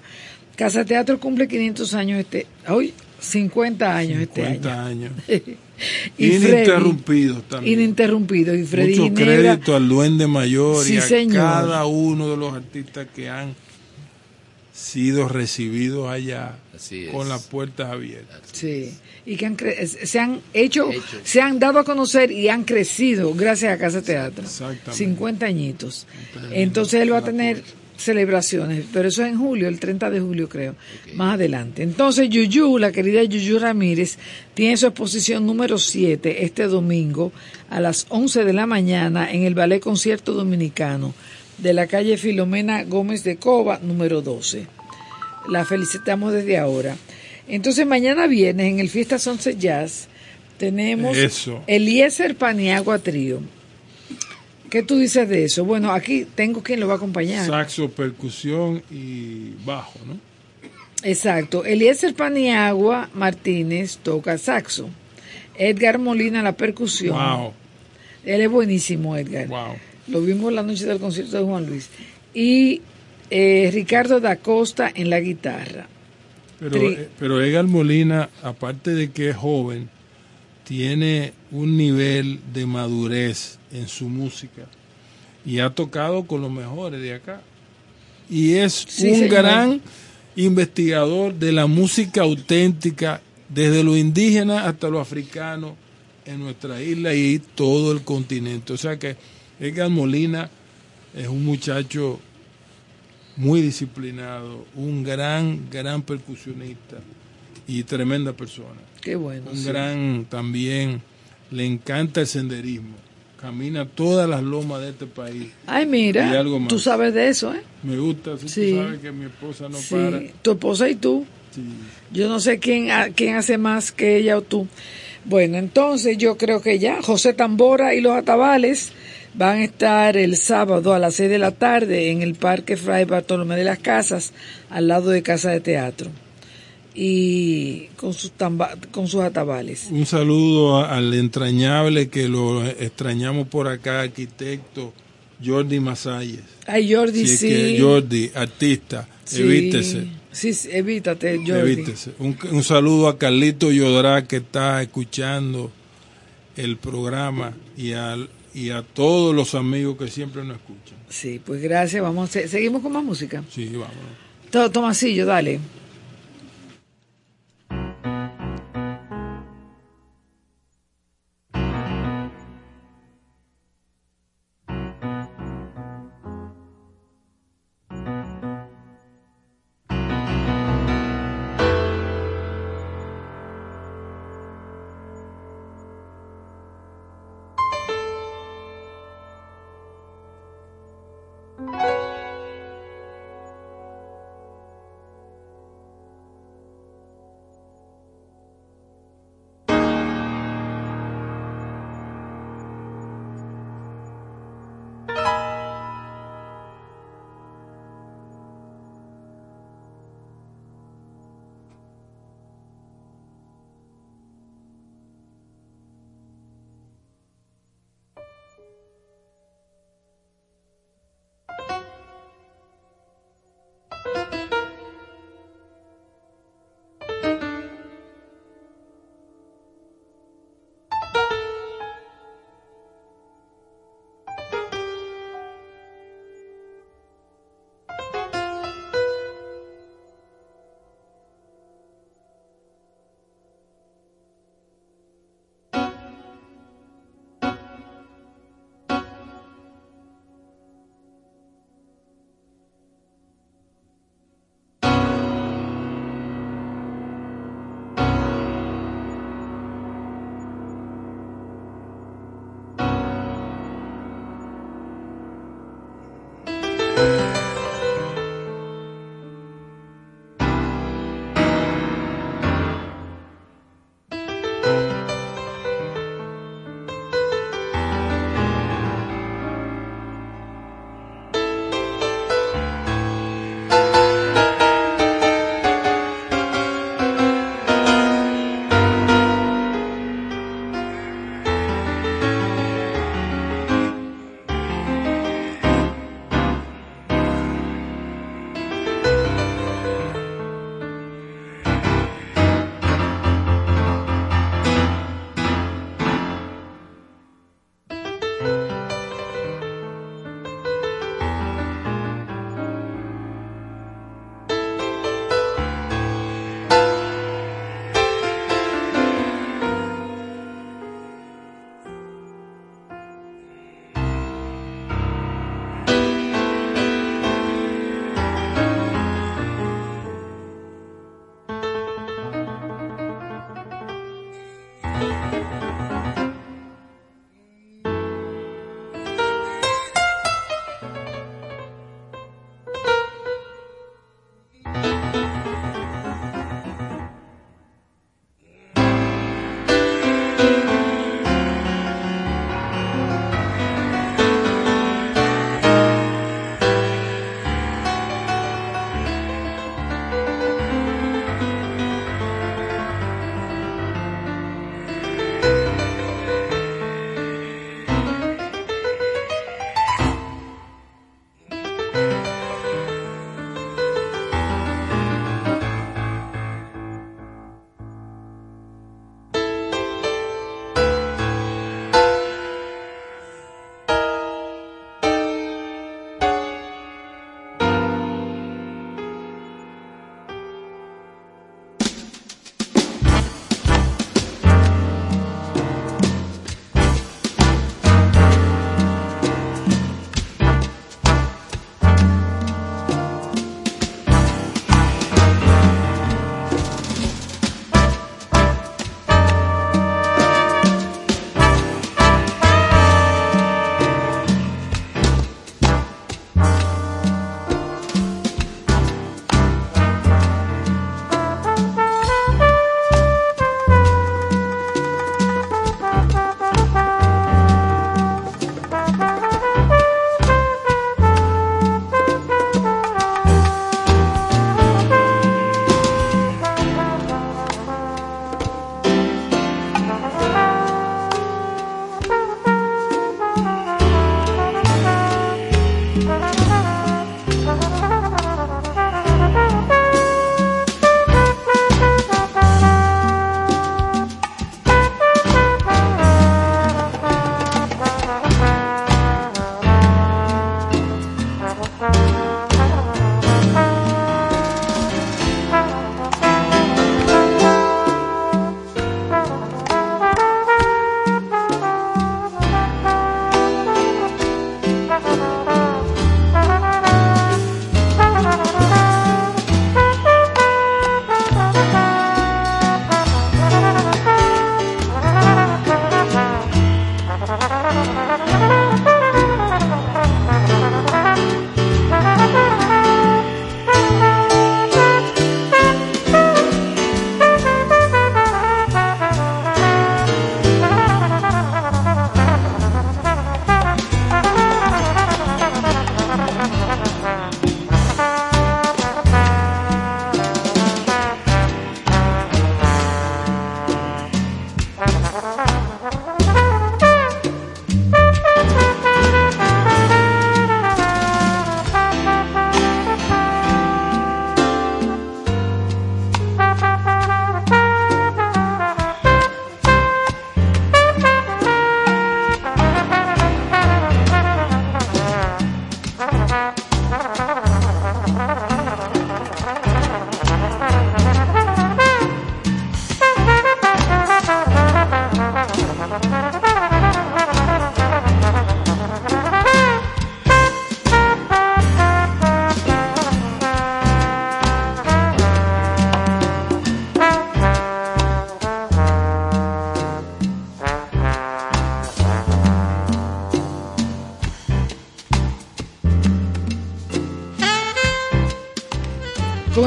Casa Teatro cumple 500 años este, hoy 50 años este año. 50 años. Y Ininterrumpidos también. Ininterrumpido. Y Freddy Mucho Ginebra, crédito al Duende Mayor Sí, y a señor. cada uno de los artistas que han sido recibidos allá Así es. con las puertas abiertas. Sí, y que han cre- se han hecho, se han dado a conocer y han crecido gracias a Casa Teatro. Exactamente. 50 añitos. Entonces él va a tener celebraciones, pero eso es en julio, el 30 de julio creo, más adelante. Entonces Yuyu, la querida Yuyu Ramírez, tiene su exposición número 7 este domingo a las 11 de la mañana en el Ballet Concierto Dominicano de la calle Filomena Gómez de Cova, número 12 la felicitamos desde ahora. Entonces mañana viernes en el Fiesta Sunset Jazz tenemos Eso. Eliezer Paniagua Trío. ¿Qué tú dices de eso? Bueno, aquí tengo quien lo va a acompañar. Saxo, percusión y bajo, ¿no? Exacto. Eliezer Paniagua Martínez toca saxo. Edgar Molina la percusión. Wow, Él es buenísimo, Edgar. wow. Lo vimos la noche del concierto de Juan Luis. Y eh, Ricardo da Costa en la guitarra. Pero, Tri- eh, pero Edgar Molina, aparte de que es joven, tiene un nivel de madurez en su música y ha tocado con los mejores de acá. Y es Sí, un señor. gran investigador de la música auténtica, desde lo indígena hasta lo africano en nuestra isla y todo el continente. O sea que Edgar Molina es un muchacho muy disciplinado, un gran, gran percusionista y tremenda persona. Qué bueno. Un sí. gran también, le encanta el senderismo, camina todas las lomas de este país. Ay, Y mira, algo más. tú sabes de eso, ¿eh? Me gusta, Sí. tú sabes que mi esposa no Sí, para. tu esposa y tú. Sí. Yo no sé quién, ha- quién hace más que ella o tú. Bueno, entonces yo creo que ya José Tambora y los Atabales van a estar el sábado a las 6 de la tarde en el Parque Fray Bartolomé de las Casas, al lado de Casa de Teatro. Y con sus, tamba- con sus atabales. Un saludo al entrañable que lo extrañamos por acá, arquitecto Jordi Masalles. Ay, Jordi, sí. que Jordi, artista, Sí. evítese. Sí, sí, evítate, Jordi. Evítese. Un, un saludo a Carlito Yodrá que está escuchando el programa y, al, y a todos los amigos que siempre nos escuchan. Sí, pues gracias. Vamos, seguimos con más música. Sí, vámonos. To- Tomasillo, dale.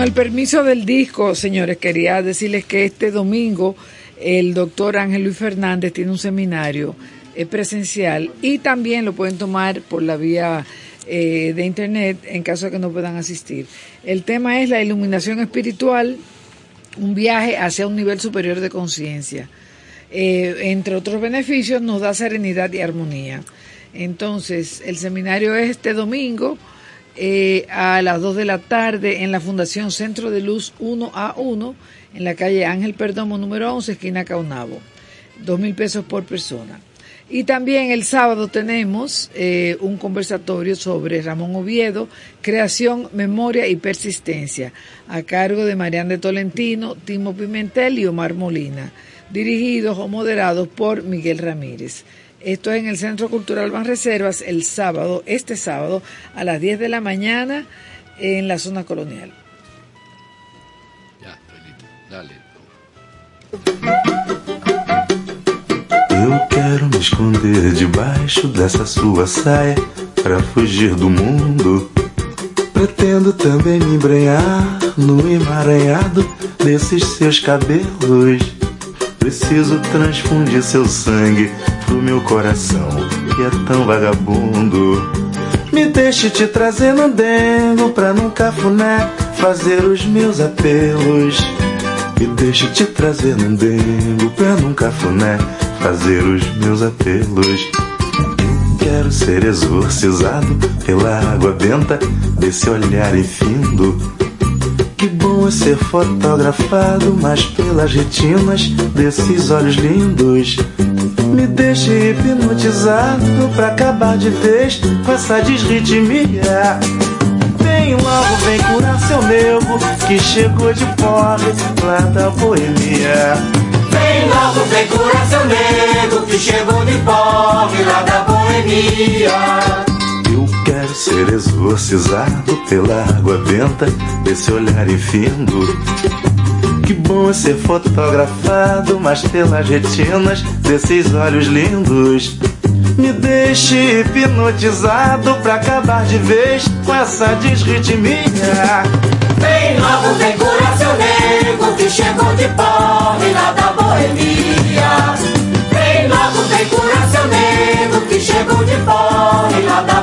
El permiso del disco, señores, quería decirles que este domingo el doctor Ángel Luis Fernández tiene un seminario eh, presencial y también lo pueden tomar por la vía eh, de internet en caso de que no puedan asistir. El tema es la iluminación espiritual, un viaje hacia un nivel superior de conciencia. Eh, entre otros beneficios, nos da serenidad y armonía. Entonces, el seminario es este domingo eh, a las 2 de la tarde en la Fundación Centro de Luz 1A1 en la calle Ángel Perdomo número 11, esquina Caunabo. Dos mil pesos por persona. Y también el sábado tenemos eh, un conversatorio sobre Ramón Oviedo, creación, memoria y persistencia, a cargo de Marian de Tolentino, Timo Pimentel y Omar Molina, dirigidos o moderados por Miguel Ramírez. Esto es en el Centro Cultural Banreservas el sábado, este sábado, a las 10 de la mañana en la zona colonial. Ya, estoy listo. Dale. Eu quero me esconder debaixo dessa sua saia para fugir do mundo. Pretendo também me embrenhar no emaranhado desses seus cabelos. Preciso transfundir seu sangue pro meu coração, que é tão vagabundo. Me deixe te trazer no dengo pra num cafuné fazer os meus apelos. Me deixe te trazer num dengo pra num cafuné fazer os meus apelos. Quero ser exorcizado pela água benta desse olhar infindo. Que bom é ser fotografado, mas pelas retinas desses olhos lindos. Me deixe hipnotizado pra acabar de vez com essa desritmia. Vem logo, vem curar seu nego que chegou de pobre lá da boemia. Vem logo, vem curar seu nego que chegou de pobre lá da boemia. Ser exorcizado pela água benta desse olhar infindo. Que bom é ser fotografado, mas pelas retinas desses olhos lindos. Me deixe hipnotizado pra acabar de vez com essa desritmia. Vem logo, vem curar seu nego que chegou de pobre lá da boemia. Vem logo, vem curar seu nego que chegou de pobre lá da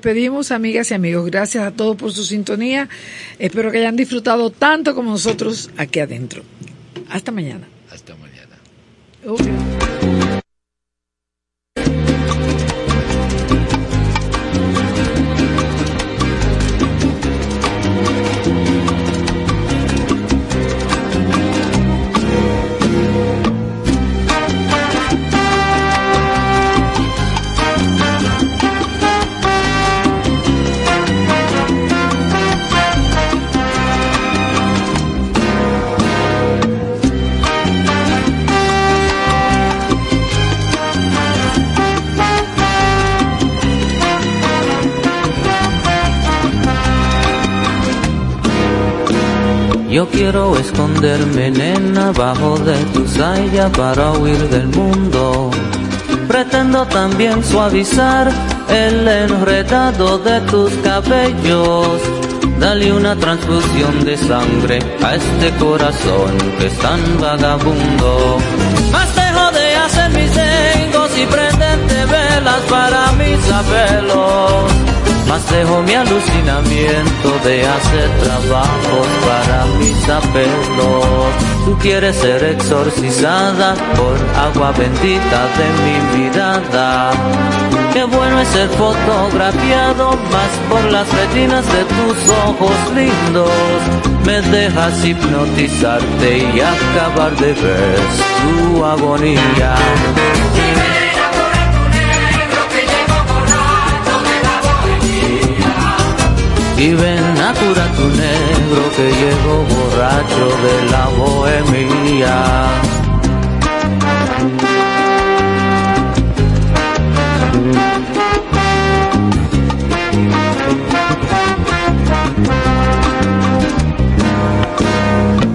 despedimos, amigas y amigos. Gracias a todos por su sintonía. Espero que hayan disfrutado tanto como nosotros aquí adentro. Hasta mañana. Hasta mañana. Yo quiero esconderme, nena, bajo de tu saya para huir del mundo. Pretendo también suavizar el enredado de tus cabellos. Dale una transfusión de sangre a este corazón que es tan vagabundo. Más dejo de hacer mis dengos y prenderte velas para mis apelos. Más dejo mi alucinamiento de hacer trabajos para mis apelos. Tú quieres ser exorcizada por agua bendita de mi mirada. Qué bueno es ser fotografiado más por las retinas de tus ojos lindos. Me dejas hipnotizarte y acabar de ver tu agonía. Y ven a curar tu negro que llegó borracho de la bohemia.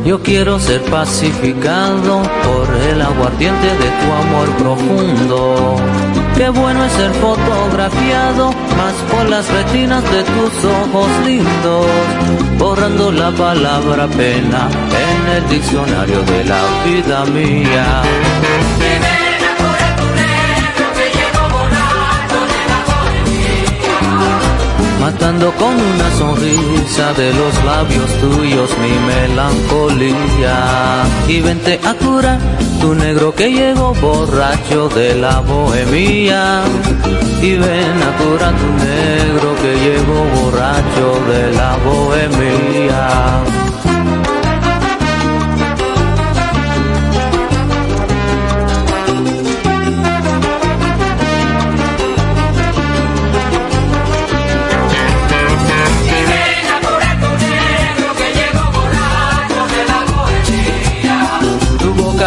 Yo quiero ser pacificado por el aguardiente de tu amor profundo. Qué bueno es ser fotografiado más por las retinas de tus ojos lindos, borrando la palabra pena en el diccionario de la vida mía. Matando con una sonrisa de los labios tuyos mi melancolía. Y vente a curar tu negro que llegó borracho de la bohemia. Y ven a curar tu negro que llegó borracho de la bohemia.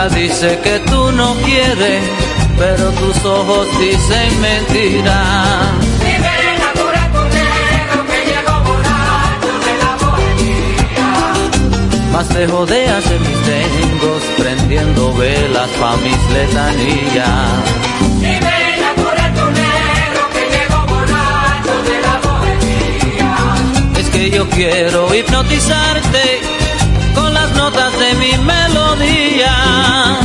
Boca dice que tú no quieres, pero tus ojos dicen mentira. Más dejo de hacer mis tengos, prendiendo velas pa' mis letanillas. Es que yo quiero hipnotizarte con las notas de mi melodía.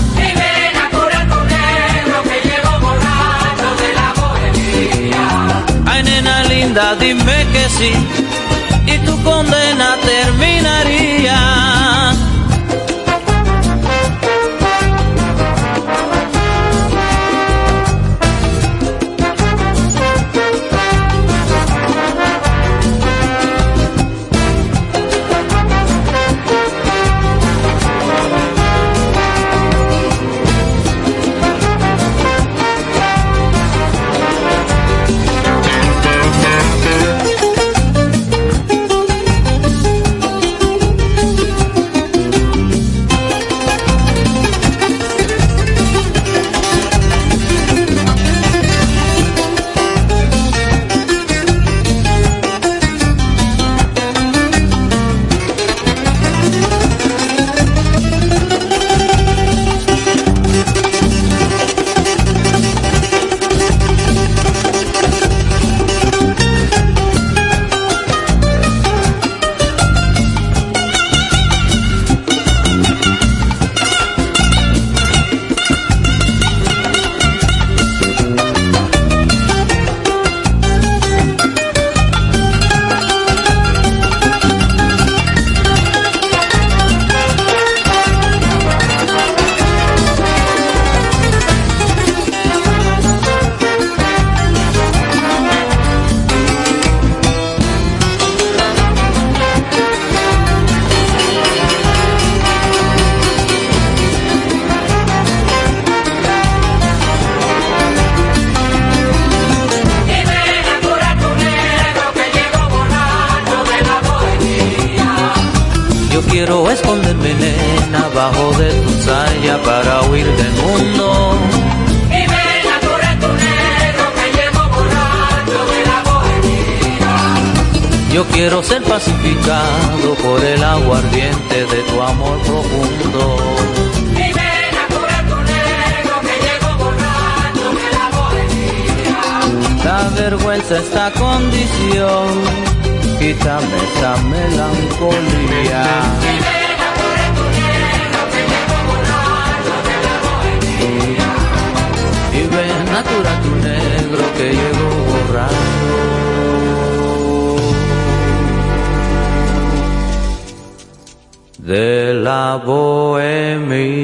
Ay, nena linda, dime que sí, y tu condena vergüenza esta condición, quítame esta melancolía. Y ven natura tu negro que llegó borrado. de la bohemia.